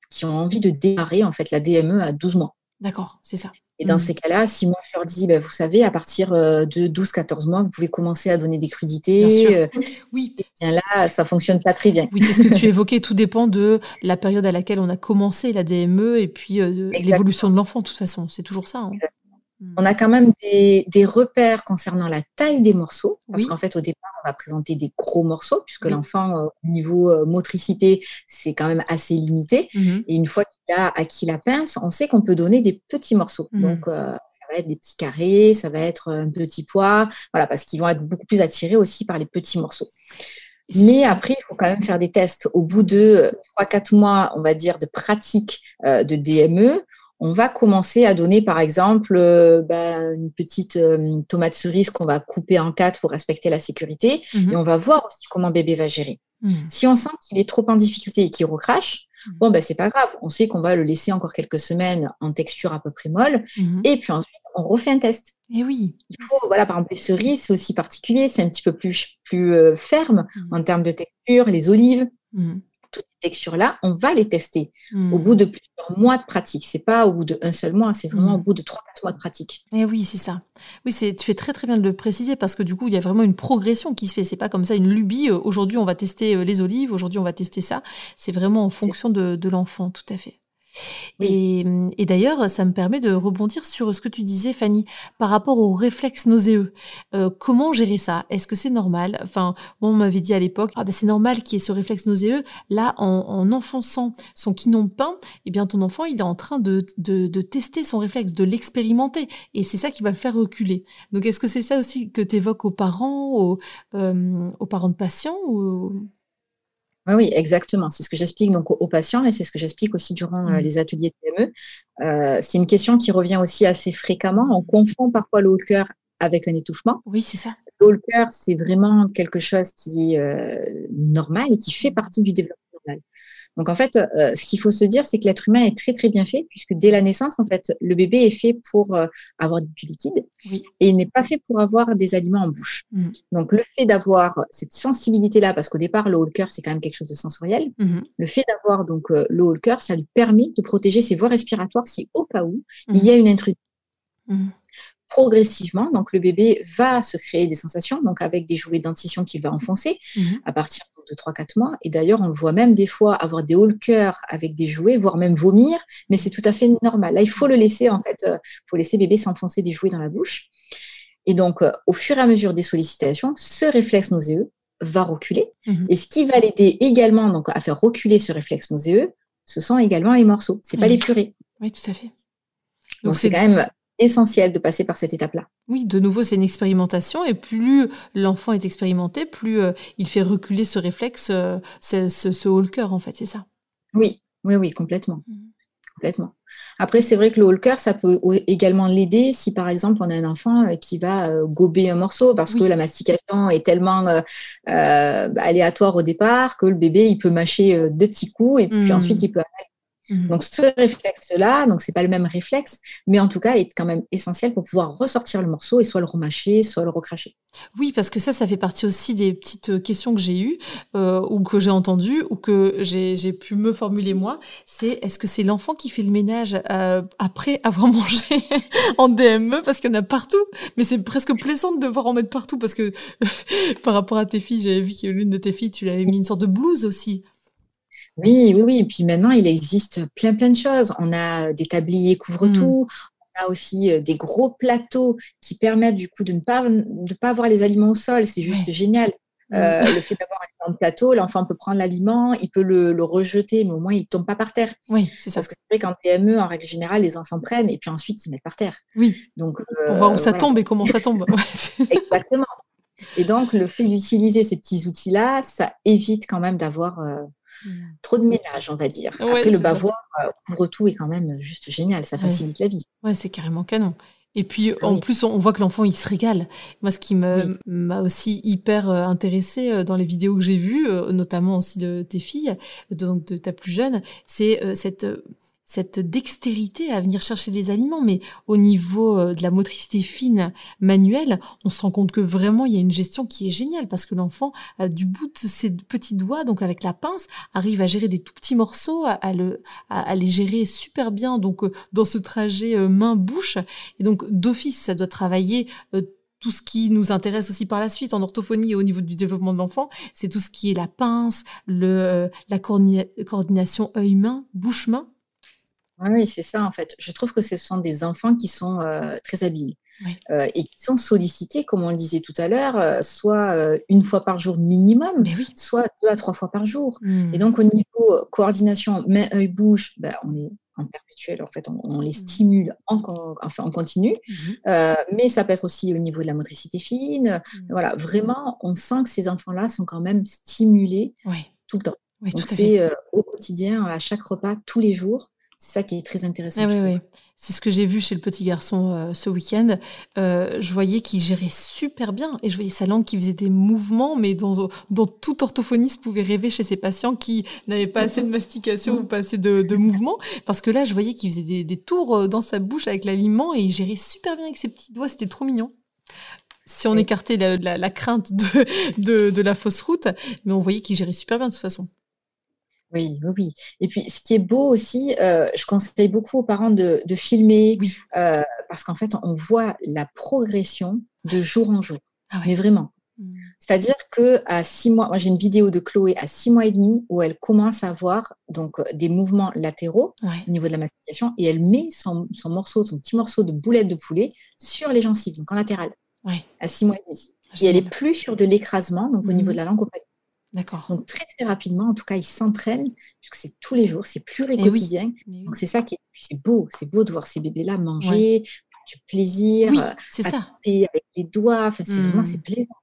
qui, ont envie de démarrer en fait la DME à 12 mois. D'accord, c'est ça. Et dans mmh. ces cas-là, si moi je leur dis, bah, vous savez, à partir euh, de 12-14 mois, vous pouvez commencer à donner des crudités. Bien sûr. Euh, oui. Et bien là, ça fonctionne pas très bien. Oui, c'est ce que tu évoquais. Tout dépend de la période à laquelle on a commencé la DME et puis euh, l'évolution de l'enfant. De toute façon, c'est toujours ça. Hein. On a quand même des, repères concernant la taille des morceaux, parce qu'en fait, au départ, on va présenter des gros morceaux, puisque l'enfant, euh, au niveau euh, motricité, c'est quand même assez limité. Mmh Et une fois qu'il a acquis la pince, on sait qu'on peut donner des petits morceaux. Mmh. Donc, euh, ça va être des petits carrés, ça va être un petit pois, voilà, parce qu'ils vont être beaucoup plus attirés aussi par les petits morceaux. Mais après, il faut quand même faire des tests. Au bout de 3-4 mois, on va dire, de pratique de DME, on va commencer à donner, par exemple, euh, ben, une petite euh, tomate cerise qu'on va couper en quatre pour respecter la sécurité. Mhm. Et on va voir aussi comment bébé va gérer. Mhm. Si on sent qu'il est trop en difficulté et qu'il recrache, mhm. bon, ben, c'est pas grave. On sait qu'on va le laisser encore quelques semaines en texture à peu près molle. Et puis ensuite, on refait un test. Et oui. Il faut, voilà, par exemple, les cerises, c'est aussi particulier. C'est un petit peu plus, plus euh, ferme en termes de texture. Les olives toutes ces textures-là, on va les tester au hmm. bout de plusieurs mois de pratique. C'est pas au bout d'un seul mois, c'est vraiment hmm. au bout de 3-4 mois de pratique. Et eh oui, c'est ça. Oui, tu fais très très bien de le préciser parce que du coup, il y a vraiment une progression qui se fait. C'est pas comme ça une lubie. Euh, aujourd'hui, on va tester euh, les olives. Aujourd'hui, on va tester ça. C'est vraiment en fonction de l'enfant, tout à fait. Et, d'ailleurs, ça me permet de rebondir sur ce que tu disais, Fanny, par rapport aux réflexes nauséeux. Euh, comment gérer ça? Est-ce que c'est normal? Enfin, on m'avait dit à l'époque, ah ben c'est normal qu'il y ait ce réflexe nauséeux. Là, en, enfonçant son quinoa de pain, eh bien ton enfant, il est en train de, tester son réflexe, de l'expérimenter. Et c'est ça qui va le faire reculer. Donc, est-ce que c'est ça aussi que tu évoques aux parents, aux, euh, aux parents de patients ou... Oui, exactement. C'est ce que j'explique donc aux, patients et c'est ce que j'explique aussi durant euh, mmh. les ateliers PME. Euh, c'est une question qui revient aussi assez fréquemment. On confond parfois le haut cœur avec un étouffement. Oui, c'est ça. Le haut cœur, c'est vraiment quelque chose qui est euh, normal et qui fait partie du développement normal. Donc en fait, euh, ce qu'il faut se dire, c'est que l'être humain est très très bien fait, puisque dès la naissance, en fait, le bébé est fait pour euh, avoir du liquide et il n'est pas fait pour avoir des aliments en bouche. Mm. Donc le fait d'avoir cette sensibilité-là, parce qu'au départ, le haut cœur, c'est quand même quelque chose de sensoriel, mm-hmm. le fait d'avoir donc euh, le cœur, ça lui permet de protéger ses voies respiratoires si au cas où il y a mm-hmm. une intrusion. Progressivement. Donc, le bébé va se créer des sensations, donc avec des jouets dentition qu'il va enfoncer à partir de 3-4 mois. Et d'ailleurs, on le voit même des fois avoir des hauts le cœur avec des jouets, voire même vomir, mais c'est tout à fait normal. Là, il faut le laisser, en fait, il faut laisser bébé s'enfoncer des jouets dans la bouche. Et donc, au fur et à mesure des sollicitations, ce réflexe nauséeux va reculer. Mhm. Et ce qui va l'aider également donc, à faire reculer ce réflexe nauséeux, ce sont également les morceaux, c'est pas les purées. Oui, tout à fait. Donc c'est quand même essentiel de passer par cette étape-là. Oui, de nouveau, c'est une expérimentation et plus l'enfant est expérimenté, plus euh, il fait reculer ce réflexe, euh, ce, ce, haut le cœur, en fait, c'est ça. Oui, oui, oui, complètement. Mmh. Complètement. Après, c'est vrai que le haut le cœur, ça peut également l'aider si, par exemple, on a un enfant euh, qui va gober un morceau parce que la mastication est tellement aléatoire au départ que le bébé, il peut mâcher deux petits coups et puis mmh. ensuite, il peut Mhm. Donc ce réflexe-là, donc c'est pas le même réflexe, mais en tout cas est quand même essentiel pour pouvoir ressortir le morceau et soit le remâcher, soit le recracher. Oui, parce que ça, ça fait partie aussi des petites euh, questions que j'ai eues euh, ou que j'ai entendues ou que j'ai pu me formuler moi. C'est est-ce que c'est l'enfant qui fait le ménage euh, après avoir mangé en DME parce qu'il y en a partout, mais c'est presque plaisant de devoir en mettre partout parce que par rapport à tes filles, j'avais vu que l'une de tes filles, tu l'avais mis une sorte de blouse aussi. Oui, oui, oui. Et puis maintenant, il existe plein, plein de choses. On a des tabliers couvre-tout. Mmh. On a aussi des gros plateaux qui permettent du coup de ne pas, de pas avoir les aliments au sol. C'est juste génial. Mmh. le fait d'avoir un grand plateau, l'enfant peut prendre l'aliment, il peut le, rejeter, mais au moins il ne tombe pas par terre. Oui, c'est ça. Parce que c'est vrai qu'en PME, en règle générale, les enfants prennent et puis ensuite ils mettent par terre. Oui. Donc, Pour voir où ça tombe et comment ça tombe. Exactement. Et donc, le fait d'utiliser ces petits outils-là, ça évite quand même d'avoir. Trop de ménage, on va dire. Après, le bavoir, euh, couvre tout est quand même juste génial. Ça facilite la vie. Ouais, c'est carrément canon. Et puis, en plus, on voit que l'enfant, il se régale. Moi, ce qui m'a aussi hyper euh, intéressé euh, dans les vidéos que j'ai vues, notamment aussi de tes filles, donc de ta plus jeune, c'est cette cette dextérité à venir chercher des aliments, mais au niveau euh, de la motricité fine manuelle, on se rend compte que vraiment il y a une gestion qui est géniale parce que l'enfant, du bout de ses petits doigts, donc avec la pince, arrive à gérer des tout petits morceaux, à, le, à, les gérer super bien, donc euh, dans ce trajet euh, main-bouche. Et donc d'office, ça doit travailler tout ce qui nous intéresse aussi par la suite en orthophonie et au niveau du développement de l'enfant, c'est tout ce qui est la pince, le, la coordination œil-main, bouche-main. Oui, c'est ça en fait. Je trouve que ce sont des enfants qui sont euh, très habiles euh, et qui sont sollicités, comme on le disait tout à l'heure, euh, soit une fois par jour minimum, soit deux à trois fois par jour. Et mmh. donc au niveau coordination main, œil, bouche, ben, on est en perpétuel, en fait, on, les mmh. stimule en, enfin, en continu, mmh. mais ça peut être aussi au niveau de la motricité fine. Voilà, vraiment, on sent que ces enfants-là sont quand même stimulés tout le temps. donc c'est au quotidien, à chaque repas, tous les jours. C'est ça qui est très intéressant. Ah oui, C'est ce que j'ai vu chez le petit garçon euh, ce week-end. Euh, je voyais qu'il gérait super bien et je voyais sa langue qui faisait des mouvements, mais dont, dont tout orthophoniste pouvait rêver chez ses patients qui n'avaient pas assez de mastication ou pas assez de, de mouvement. Parce que là, je voyais qu'il faisait des, tours euh, dans sa bouche avec l'aliment et il gérait super bien avec ses petits doigts. C'était trop mignon si on écartait la, la, crainte de, de, de, la fausse route, mais on voyait qu'il gérait super bien de toute façon. Oui, oui, oui. Et puis, ce qui est beau aussi, euh, je conseille beaucoup aux parents de, filmer, euh, parce qu'en fait, on voit la progression de jour en jour. Ah Mais vraiment. Mmh. C'est-à-dire que à six mois, moi j'ai une vidéo de Chloé à six mois et demi où elle commence à avoir donc euh, des mouvements latéraux au niveau de la mastication et elle met son, morceau, son petit morceau de boulette de poulet sur les gencives, donc en latéral, à six mois et demi. Et elle est plus sur de l'écrasement, donc au niveau mmh. de la langue. D'accord. Donc très très rapidement, en tout cas, ils s'entraînent puisque c'est tous les jours, c'est plus et quotidien. Donc c'est ça qui est, c'est beau, c'est beau de voir ces bébés-là manger, du plaisir, oui, c'est ça. avec les doigts. Enfin, c'est vraiment c'est mmh. plaisant.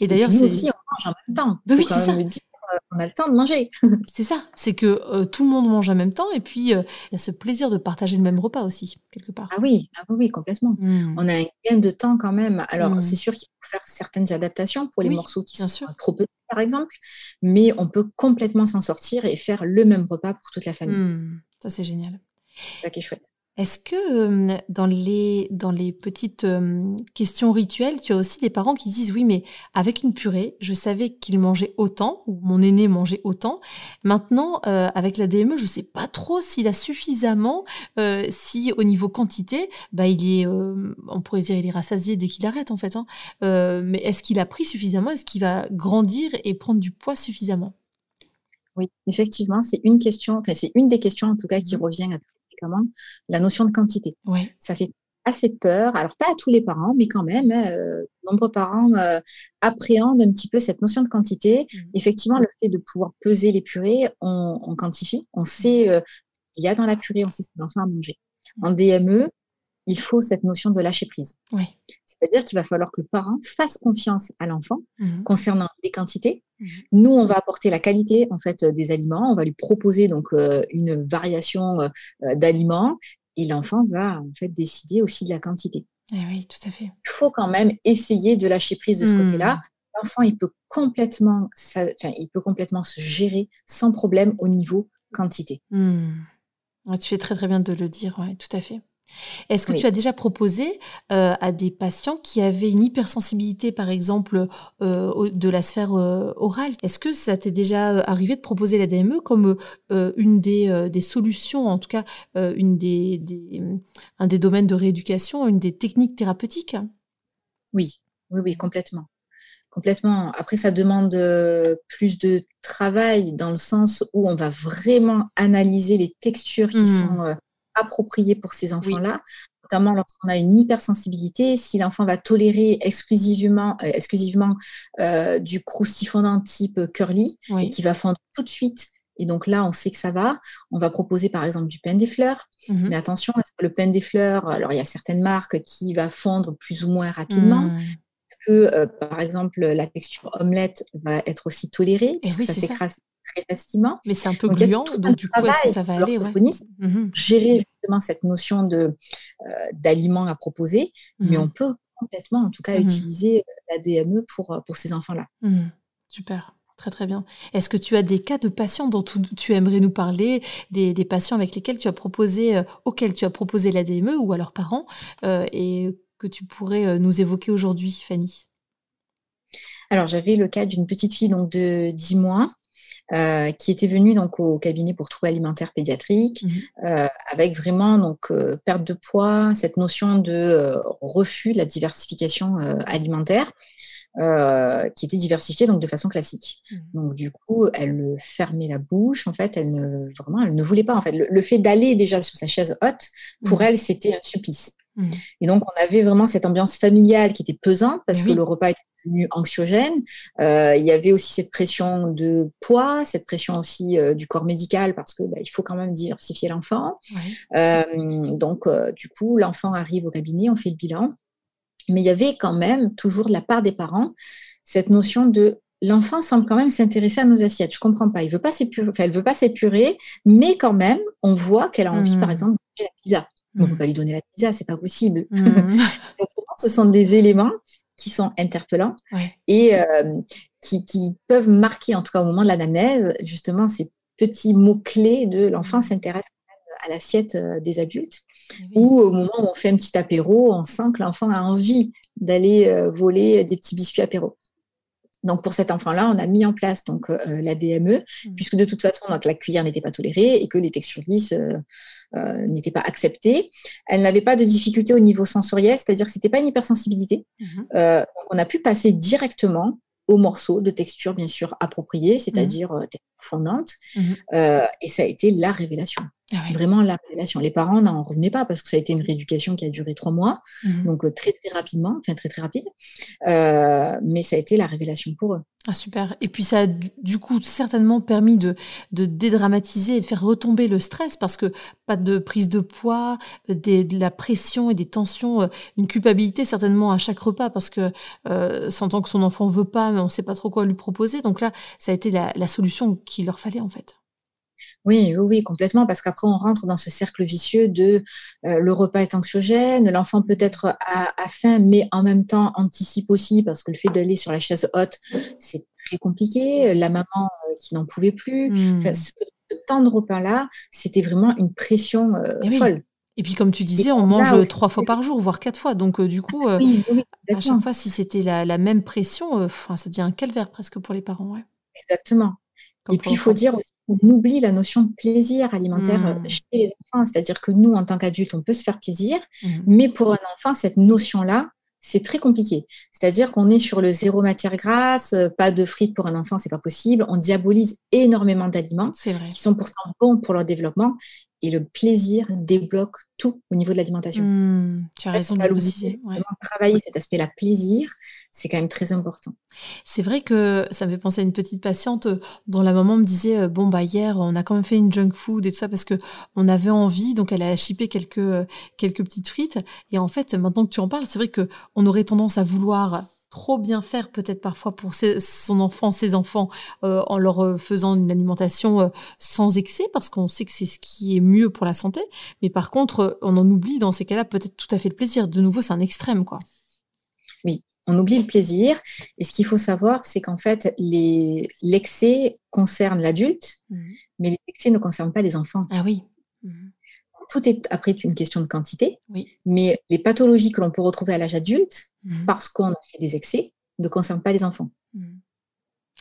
Et d'ailleurs, c'est aussi on mange en même temps. oui, c'est ça. Euh, on a le temps de manger. c'est ça, c'est que euh, tout le monde mange en même temps et puis euh, il y a ce plaisir de partager le même repas aussi, quelque part. Ah oui, ah oui, complètement. Mmh. On a un gain de temps quand même. Alors, mmh. c'est sûr qu'il faut faire certaines adaptations pour les morceaux qui sont trop petits, par exemple, mais on peut complètement s'en sortir et faire le même repas pour toute la famille. Mmh. Ça, c'est génial. Ça qui est chouette. Est-ce que dans, les, dans les petites questions rituelles, tu as aussi des parents qui disent oui, mais avec une purée, je savais qu'il mangeait autant, ou mon aîné mangeait autant. Maintenant, avec la DME, je ne sais pas trop s'il a suffisamment, si au niveau quantité, bah, il est, on pourrait dire, il est rassasié dès qu'il arrête en fait. Hein. mais est-ce qu'il a pris suffisamment? Est-ce qu'il va grandir et prendre du poids suffisamment? Oui, effectivement, c'est une question, enfin, c'est une des questions en tout cas qui mmh revient à la notion de quantité. Ça fait assez peur. Alors, pas à tous les parents, mais quand même, euh, nombreux parents euh, appréhendent un petit peu cette notion de quantité. Mmh. Effectivement, le fait de pouvoir peser les purées, on, quantifie, on sait, euh, il y a dans la purée, on sait ce que l'enfant a mangé. Mmh. En DME, il faut cette notion de lâcher prise. C'est-à-dire qu'il va falloir que le parent fasse confiance à l'enfant mmh. concernant les quantités. Mmh. Nous, on va apporter la qualité en fait des aliments. On va lui proposer donc euh, une variation euh, d'aliments et l'enfant va en fait décider aussi de la quantité. Eh oui, tout à fait. Il faut quand même essayer de lâcher prise de ce mmh. côté-là. L'enfant, il peut complètement, il peut complètement se gérer sans problème au niveau quantité. tu fais très très bien de le dire, ouais, tout à fait. Est-ce que tu as déjà proposé euh, à des patients qui avaient une hypersensibilité, par exemple, euh, de la sphère euh, orale? Est-ce que ça t'est déjà arrivé de proposer la DME comme une des, des, solutions, en tout cas une des, des, un des domaines de rééducation, une des techniques thérapeutiques? Oui, oui, oui, complètement. Complètement. Après, ça demande plus de travail dans le sens où on va vraiment analyser les textures qui mmh. sont approprié pour ces enfants-là, notamment lorsqu'on a une hypersensibilité, si l'enfant va tolérer exclusivement, euh, exclusivement euh, du croustifondant type curly et qui va fondre tout de suite. Et donc là, on sait que ça va. On va proposer par exemple du pain des fleurs. Mmh Mais attention, le pain des fleurs, alors il y a certaines marques qui va fondre plus ou moins rapidement. Mmh. Que, euh, par exemple, la texture omelette va être aussi tolérée, puisque ça s'écrase facilement. Mais c'est un peu gluant, donc du coup, est-ce que ça va aller? Ouais. Mmh Gérer justement cette notion de, euh, d'aliment à proposer, mais mmh on peut complètement, en tout cas, mmh utiliser euh, la DME pour, euh, pour ces enfants-là. Super. Très très bien. Est-ce que tu as des cas de patients dont tu, aimerais nous parler, des, des, patients avec lesquels tu as proposé, auxquels tu as proposé la DME ou à leurs parents, et que tu pourrais nous évoquer aujourd'hui, Fanny? Alors j'avais le cas d'une petite fille donc de 10 mois euh, qui était venu donc au cabinet pour troubles alimentaires pédiatriques, mmh euh, avec vraiment donc euh, perte de poids, cette notion de refus de la diversification alimentaire. qui était diversifiée donc de façon classique. Mmh. Donc du coup, elle fermait la bouche. En fait, elle ne vraiment, elle ne voulait pas. En fait, le, fait d'aller déjà sur sa chaise haute, pour mmh. elle, c'était un supplice. Et donc, on avait vraiment cette ambiance familiale qui était pesante parce que le repas était anxiogène. Euh, il y avait aussi cette pression de poids, cette pression aussi euh, du corps médical parce que bah, il faut quand même diversifier l'enfant. Euh, donc, du coup, l'enfant arrive au cabinet, on fait le bilan. Mais il y avait quand même toujours de la part des parents cette notion de l'enfant semble quand même s'intéresser à nos assiettes. Je comprends pas. Il veut pas s'épurer, enfin, elle veut pas s'épurer, mais quand même, on voit qu'elle a envie, par mmh. exemple, de manger la pizza. On ne peut mmh. pas lui donner la pizza, c'est pas possible. Mmh. ce sont des éléments qui sont interpellants et euh, qui, peuvent marquer, en tout cas au moment de l'anamnèse, justement ces petits mots-clés de l'enfant s'intéresse à l'assiette euh, des adultes, eh ou au moment où on fait un petit apéro, on sent que l'enfant a envie d'aller euh, voler des petits biscuits apéro. Donc pour cet enfant-là, on a mis en place donc la DME, mmh. puisque de toute façon donc, la cuillère n'était pas tolérée et que les textures lisses euh, n'était pas acceptée. Elle n'avait pas de difficulté au niveau sensoriel, c'est-à-dire que c'était pas une hypersensibilité. Euh, donc on a pu passer directement aux morceaux de texture bien sûr appropriés, c'est-à-dire mmh. fondante. Mhm. et ça a été la révélation. Ah Vraiment la révélation. Les parents n'en revenaient pas parce que ça a été une rééducation qui a duré trois mois, mmh donc euh, très très rapidement, enfin très très rapide. Euh, mais ça a été la révélation pour eux. Ah super. Et puis ça a du coup certainement permis de, de dédramatiser et de faire retomber le stress parce que pas de prise de poids, de la pression et des tensions, euh, une culpabilité certainement à chaque repas parce que euh, sentant que son enfant veut pas, mais on sait pas trop quoi lui proposer. Donc là, ça a été la, la solution qu'il leur fallait en fait. Oui, oui, complètement, parce qu'après, on rentre dans ce cercle vicieux de euh, le repas est anxiogène, l'enfant peut-être a, faim, mais en même temps anticipe aussi, parce que le fait d'aller sur la chaise haute, c'est très compliqué. La maman euh, qui n'en pouvait plus. Mmh. ce, temps de repas-là, c'était vraiment une pression euh, folle. Et puis, comme tu disais, on mange trois fois par jour, voire quatre fois. Donc, du coup, à chaque fois, si c'était la, même pression, ça devient un calvaire presque pour les parents. Exactement. Et puis, il faut dire aussi qu'on oublie la notion de plaisir alimentaire mmh. chez les enfants. C'est-à-dire que nous, en tant qu'adultes, on peut se faire plaisir. Mmh. Mais pour un enfant, cette notion-là, c'est très compliqué. C'est-à-dire qu'on est sur le zéro matière grasse, euh, pas de frites pour un enfant, c'est pas possible. On diabolise énormément d'aliments qui sont pourtant bons pour leur développement. Et le plaisir débloque tout au niveau de l'alimentation. Mmh, tu as raison de le préciser. Travailler cet aspect-là, plaisir, c'est quand même très important. C'est vrai que ça me fait penser à une petite patiente euh, dont la maman me disait euh, bon bah hier on a quand même fait une junk food et tout ça parce que on avait envie donc elle a chippé quelques euh, quelques petites frites et en fait maintenant que tu en parles c'est vrai que on aurait tendance à vouloir trop bien faire peut-être parfois pour son enfant, ses enfants, en leur faisant une alimentation sans excès, parce qu'on sait que c'est ce qui est mieux pour la santé. Mais par contre, on en oublie dans ces cas-là peut-être tout à fait le plaisir. De nouveau, c'est un extrême, quoi. Oui, on oublie le plaisir. Et ce qu'il faut savoir, c'est qu'en fait, l'excès concerne l'adulte, mmh. mais l'excès ne concerne pas les enfants. Ah oui. Mmh. Tout est après une question de quantité, mais les pathologies que l'on peut retrouver à l'âge adulte, mmh. parce qu'on a fait des excès, ne concernent pas les enfants.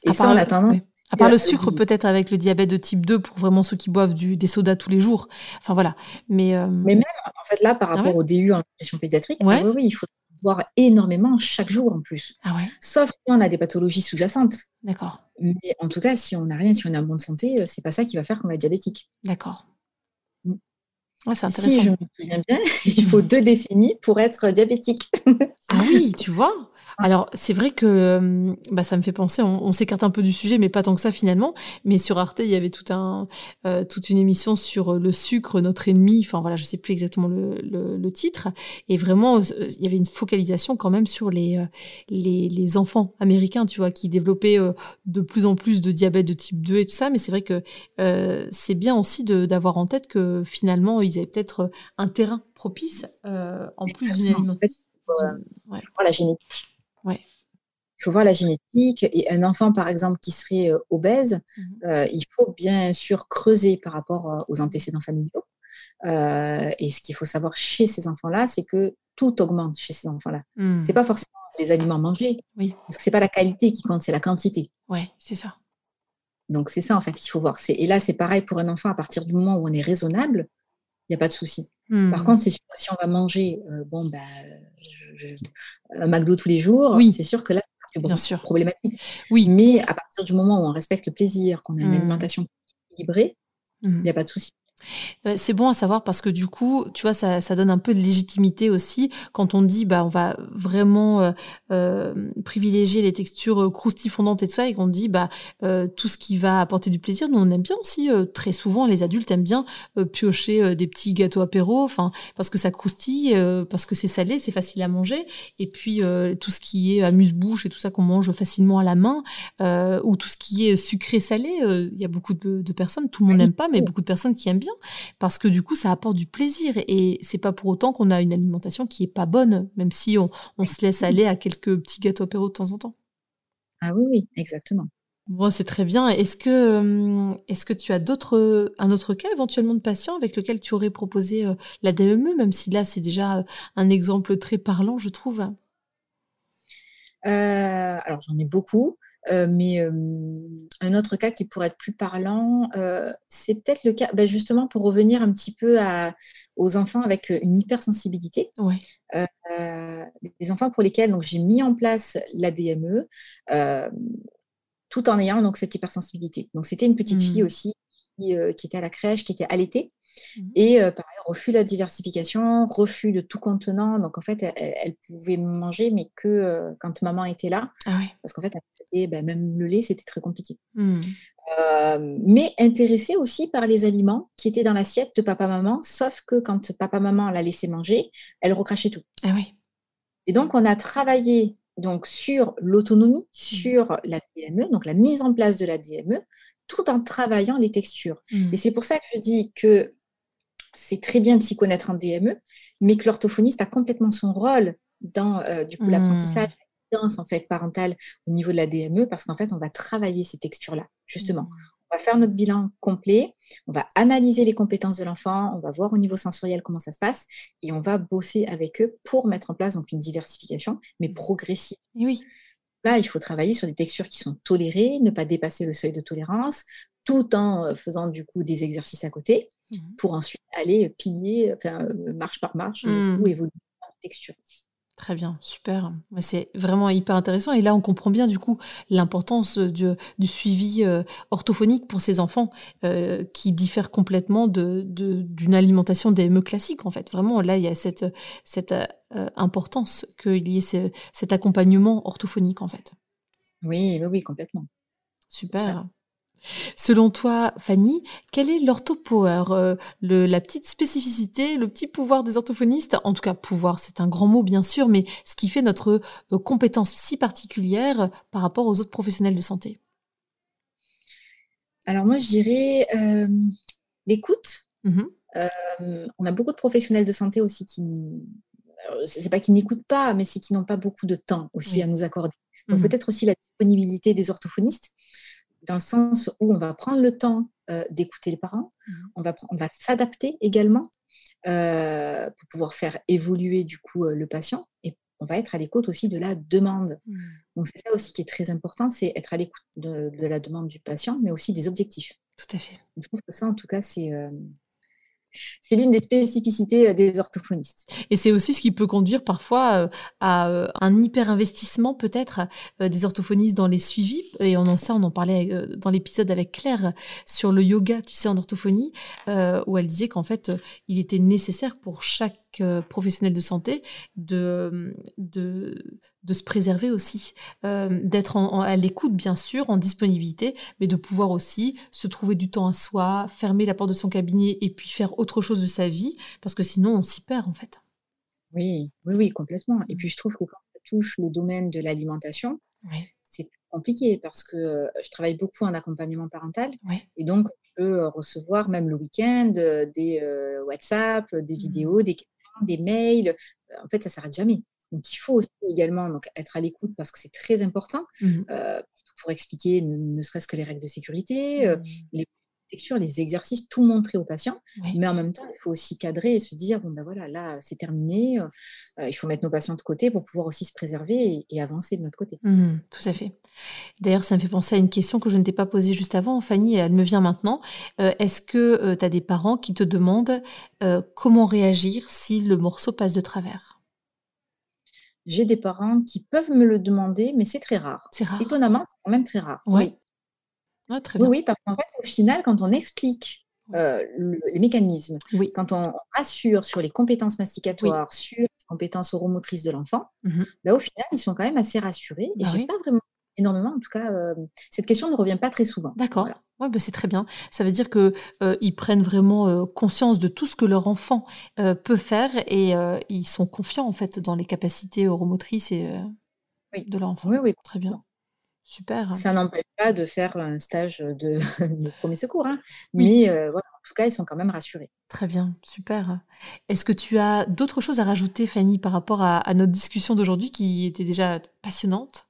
Et à ça, part, on À part le sucre, peut-être avec le diabète de type 2, pour vraiment ceux qui boivent du, des sodas tous les jours. Enfin voilà. Mais, euh, mais même, en fait, là, par ah rapport au DU en nutrition pédiatrique, oui, oui, il faut voire énormément chaque jour en plus. Ah Sauf si on a des pathologies sous-jacentes. D'accord. Mais en tout cas, si on n'a rien, si on est en bonne santé, euh, c'est pas ça qui va faire qu'on va être diabétique. D'accord. Mm. si je me souviens bien, il faut deux décennies pour être diabétique. ah oui, tu vois? Alors, c'est vrai que euh, bah, ça me fait penser, on, s'écarte un peu du sujet, mais pas tant que ça finalement. Mais sur Arte, il y avait tout un, euh, toute une émission sur le sucre, notre ennemi. Enfin voilà, je sais plus exactement le, le, titre. Et vraiment, euh, il y avait une focalisation quand même sur les, les, les, enfants américains, tu vois, qui développaient de plus en plus de diabète de type 2 et tout ça. Mais c'est vrai que c'est bien aussi d'avoir en tête que finalement, ils avaient peut-être un terrain propice en plus d'une alimentation. Ouais. la génétique. Ouais. Il faut voir la génétique. Et un enfant, par exemple, qui serait euh, obèse, mmh euh, il faut bien sûr creuser par rapport euh, aux antécédents familiaux. et ce qu'il faut savoir chez ces enfants-là, c'est que tout augmente chez ces enfants-là. Mmh. C'est pas forcément les aliments mangés, oui. parce que c'est pas la qualité qui compte, c'est la quantité. Ouais, c'est ça. Donc c'est ça en fait qu'il faut voir. Et là, c'est pareil pour un enfant à partir du moment où on est raisonnable, il n'y a pas de souci. Par mmh. contre, c'est sûr que si on va manger, bon bah, un McDo tous les jours, oui. c'est sûr que là, c'est sûr. problématique. Oui. Mais à partir du moment où on respecte le plaisir, qu'on a une mmh. alimentation équilibrée, il n'y a pas de souci. C'est bon à savoir parce que du coup, tu vois, ça, ça, donne un peu de légitimité aussi quand on dit, bah, on va vraiment euh, euh privilégier les textures euh, croustifondantes et tout ça, et qu'on dit, bah, euh, tout ce qui va apporter du plaisir. Nous, on aime bien aussi, très souvent, les adultes aiment bien piocher des petits gâteaux apéro, enfin, parce que ça croustille, parce que c'est salé, c'est facile à manger, et puis tout ce qui est amuse-bouche et tout ça qu'on mange facilement à la main, ou tout ce qui est sucré-salé, il y a beaucoup de, de personnes, tout le monde n'aime pas, mais beaucoup de personnes qui aiment bien parce que du coup, ça apporte du plaisir et c'est pas pour autant qu'on a une alimentation qui est pas bonne, même si on, se laisse aller à quelques petits gâteaux apéro de temps en temps. Ah oui, oui, exactement. Bon, c'est très bien. Est-ce que, hum, est-ce que tu as d'autres, un autre cas éventuellement de patient avec lequel tu aurais proposé euh, la DME, même si là c'est déjà un exemple très parlant, je trouve? Euh, Alors j'en ai beaucoup. Euh, mais un autre cas qui pourrait être plus parlant, euh, c'est peut-être le cas, ben, justement pour revenir un petit peu aux enfants avec une hypersensibilité. Euh, des enfants pour lesquels j'ai mis en place la DME tout en ayant donc, cette hypersensibilité. Donc c'était une petite fille mmh. aussi qui, était à la crèche, qui était allaitée. Mmh. Et pareil, refus de la diversification, refus de tout contenant. Donc en fait, elle, pouvait manger, mais que quand maman était là. Ah Parce qu'en fait, ben, même le lait, c'était très compliqué. Mmh. mais intéressée aussi par les aliments qui étaient dans l'assiette de papa-maman, sauf que quand papa-maman l'a laissé manger, elle recrachait tout. Ah oui. Et donc, on a travaillé donc, sur l'autonomie, mmh. sur la DME, donc la mise en place de la DME, tout en travaillant les textures. Mmh. Et c'est pour ça que je dis que c'est très bien de s'y connaître en DME, mais que l'orthophoniste a complètement son rôle dans euh, du coup mmh. l'apprentissage en fait parentale au niveau de la DME parce qu'en fait on va travailler ces textures là justement On va faire notre bilan complet, on va analyser les compétences de l'enfant, on va voir au niveau sensoriel comment ça se passe et on va bosser avec eux pour mettre en place donc une diversification, mais progressive. oui. Là, il faut travailler sur des textures qui sont tolérées, ne pas dépasser le seuil de tolérance, tout en euh, faisant du coup des exercices à côté, mmh. pour ensuite aller pilier, enfin, euh, marche par marche, mmh. ou évoluer en texture. Très bien, super. C'est vraiment hyper intéressant. Et là, on comprend bien du coup l'importance du, suivi euh, orthophonique pour ces enfants euh, qui diffèrent complètement d'une de, alimentation DME classique. En fait, vraiment, là, il y a cette, cette euh, importance qu'il y ait cet accompagnement orthophonique, en fait. Oui, oui, oui, complètement. Super. Selon toi, Fanny, quel est l'orthopower, euh, la petite spécificité, le petit pouvoir des orthophonistes? En tout cas, pouvoir, c'est un grand mot bien sûr, mais ce qui fait notre euh, compétence si particulière par rapport aux autres professionnels de santé. Alors moi, je dirais euh, l'écoute. Mmh on a beaucoup de professionnels de santé aussi qui, c'est pas qu'ils n'écoutent pas, mais c'est qu'ils n'ont pas beaucoup de temps aussi à nous accorder. Donc mmh peut-être aussi la disponibilité des orthophonistes dans le sens où on va prendre le temps euh, d'écouter les parents, mmh. on va, on va s'adapter également euh, pour pouvoir faire évoluer du coup euh, le patient et on va être à l'écoute aussi de la demande. Mmh. Donc c'est ça aussi qui est très important, c'est être à l'écoute de, la demande du patient, mais aussi des objectifs. Tout à fait. Je trouve que ça, en tout cas, c'est c'est l'une des spécificités euh, des orthophonistes. Et c'est aussi ce qui peut conduire parfois euh, à euh, un hyper-investissement peut-être des orthophonistes dans les suivis. Et on en sait, on en parlait dans l'épisode avec Claire sur le yoga, tu sais, en orthophonie, où elle disait qu'en fait, il était nécessaire pour chaque euh, professionnels de santé de, de, de se préserver aussi, euh, d'être à l'écoute bien sûr, en disponibilité, mais de pouvoir aussi se trouver du temps à soi, fermer la porte de son cabinet et puis faire autre chose de sa vie, parce que sinon on s'y perd en fait. Oui, oui, oui, complètement. Et puis je trouve que quand on touche le domaine de l'alimentation, c'est compliqué parce que euh, je travaille beaucoup en accompagnement parental et donc je peux recevoir même le week-end des WhatsApp, des mmh. vidéos, des des mails. Euh, en fait, ça s'arrête jamais. Donc, il faut aussi également donc, être à l'écoute parce que c'est très important mmh euh, pour expliquer ne, serait-ce que les règles de sécurité, euh, mmh. les les exercices, tout montrer aux patients. Mais en même temps, il faut aussi cadrer et se dire bon ben voilà, là c'est terminé. il faut mettre nos patients de côté pour pouvoir aussi se préserver et, avancer de notre côté. Mmh tout à fait. D'ailleurs, ça me fait penser à une question que je ne t'ai pas posée juste avant, Fanny, et elle me vient maintenant. Est-ce que tu as des parents qui te demandent comment réagir si le morceau passe de travers? J'ai des parents qui peuvent me le demander, mais c'est très rare. C'est rare. Étonnamment, c'est quand même très rare. Oui. Très bien. oui, parce qu'en fait, au final, quand on explique les mécanismes, quand on rassure sur les compétences masticatoires, sur les compétences oromotrices de l'enfant, mmh bah, au final, ils sont quand même assez rassurés. Et je n'ai pas vraiment énormément. En tout cas, euh, cette question ne revient pas très souvent. D'accord. Ouais, bah, c'est très bien. Ça veut dire que euh, ils prennent vraiment euh, conscience de tout ce que leur enfant peut faire et ils sont confiants en fait dans les capacités neuromotrices et de leur enfant. Oui, oui, très bien. Super. Ça n'empêche pas de faire un stage de, premier secours, hein. mais voilà, en tout cas, ils sont quand même rassurés. Très bien, super. Est-ce que tu as d'autres choses à rajouter, Fanny, par rapport à notre discussion d'aujourd'hui qui était déjà passionnante?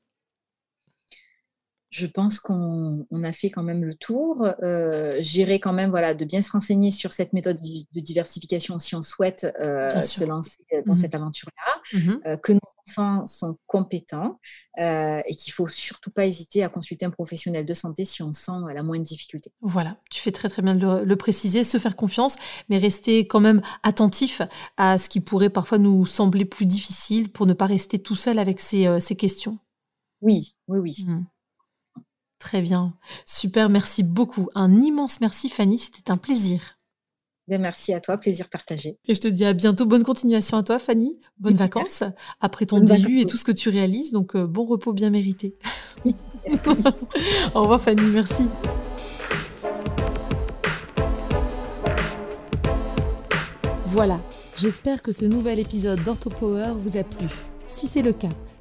Je pense qu'on a fait quand même le tour. Euh, J'irai quand même voilà, de bien se renseigner sur cette méthode de diversification si on souhaite euh, se lancer dans mmh cette aventure-là, mmh euh, que nos enfants sont compétents euh, et qu'il faut surtout pas hésiter à consulter un professionnel de santé si on sent la moindre difficulté. Voilà, tu fais très très bien de le, préciser, se faire confiance, mais rester quand même attentif à ce qui pourrait parfois nous sembler plus difficile pour ne pas rester tout seul avec ces, ces questions. Oui, oui, oui. Mmh. Très bien. Super, merci beaucoup. Un immense merci Fanny, c'était un plaisir. Ben, merci à toi, plaisir partagé. Et je te dis à bientôt. Bonne continuation à toi, Fanny. Bonnes vacances après ton début et tout ce que tu réalises. Donc, euh, bon repos bien mérité. Au revoir, Fanny. Merci. Voilà. J'espère que ce nouvel épisode d'OrthoPower vous a plu. Si c'est le cas,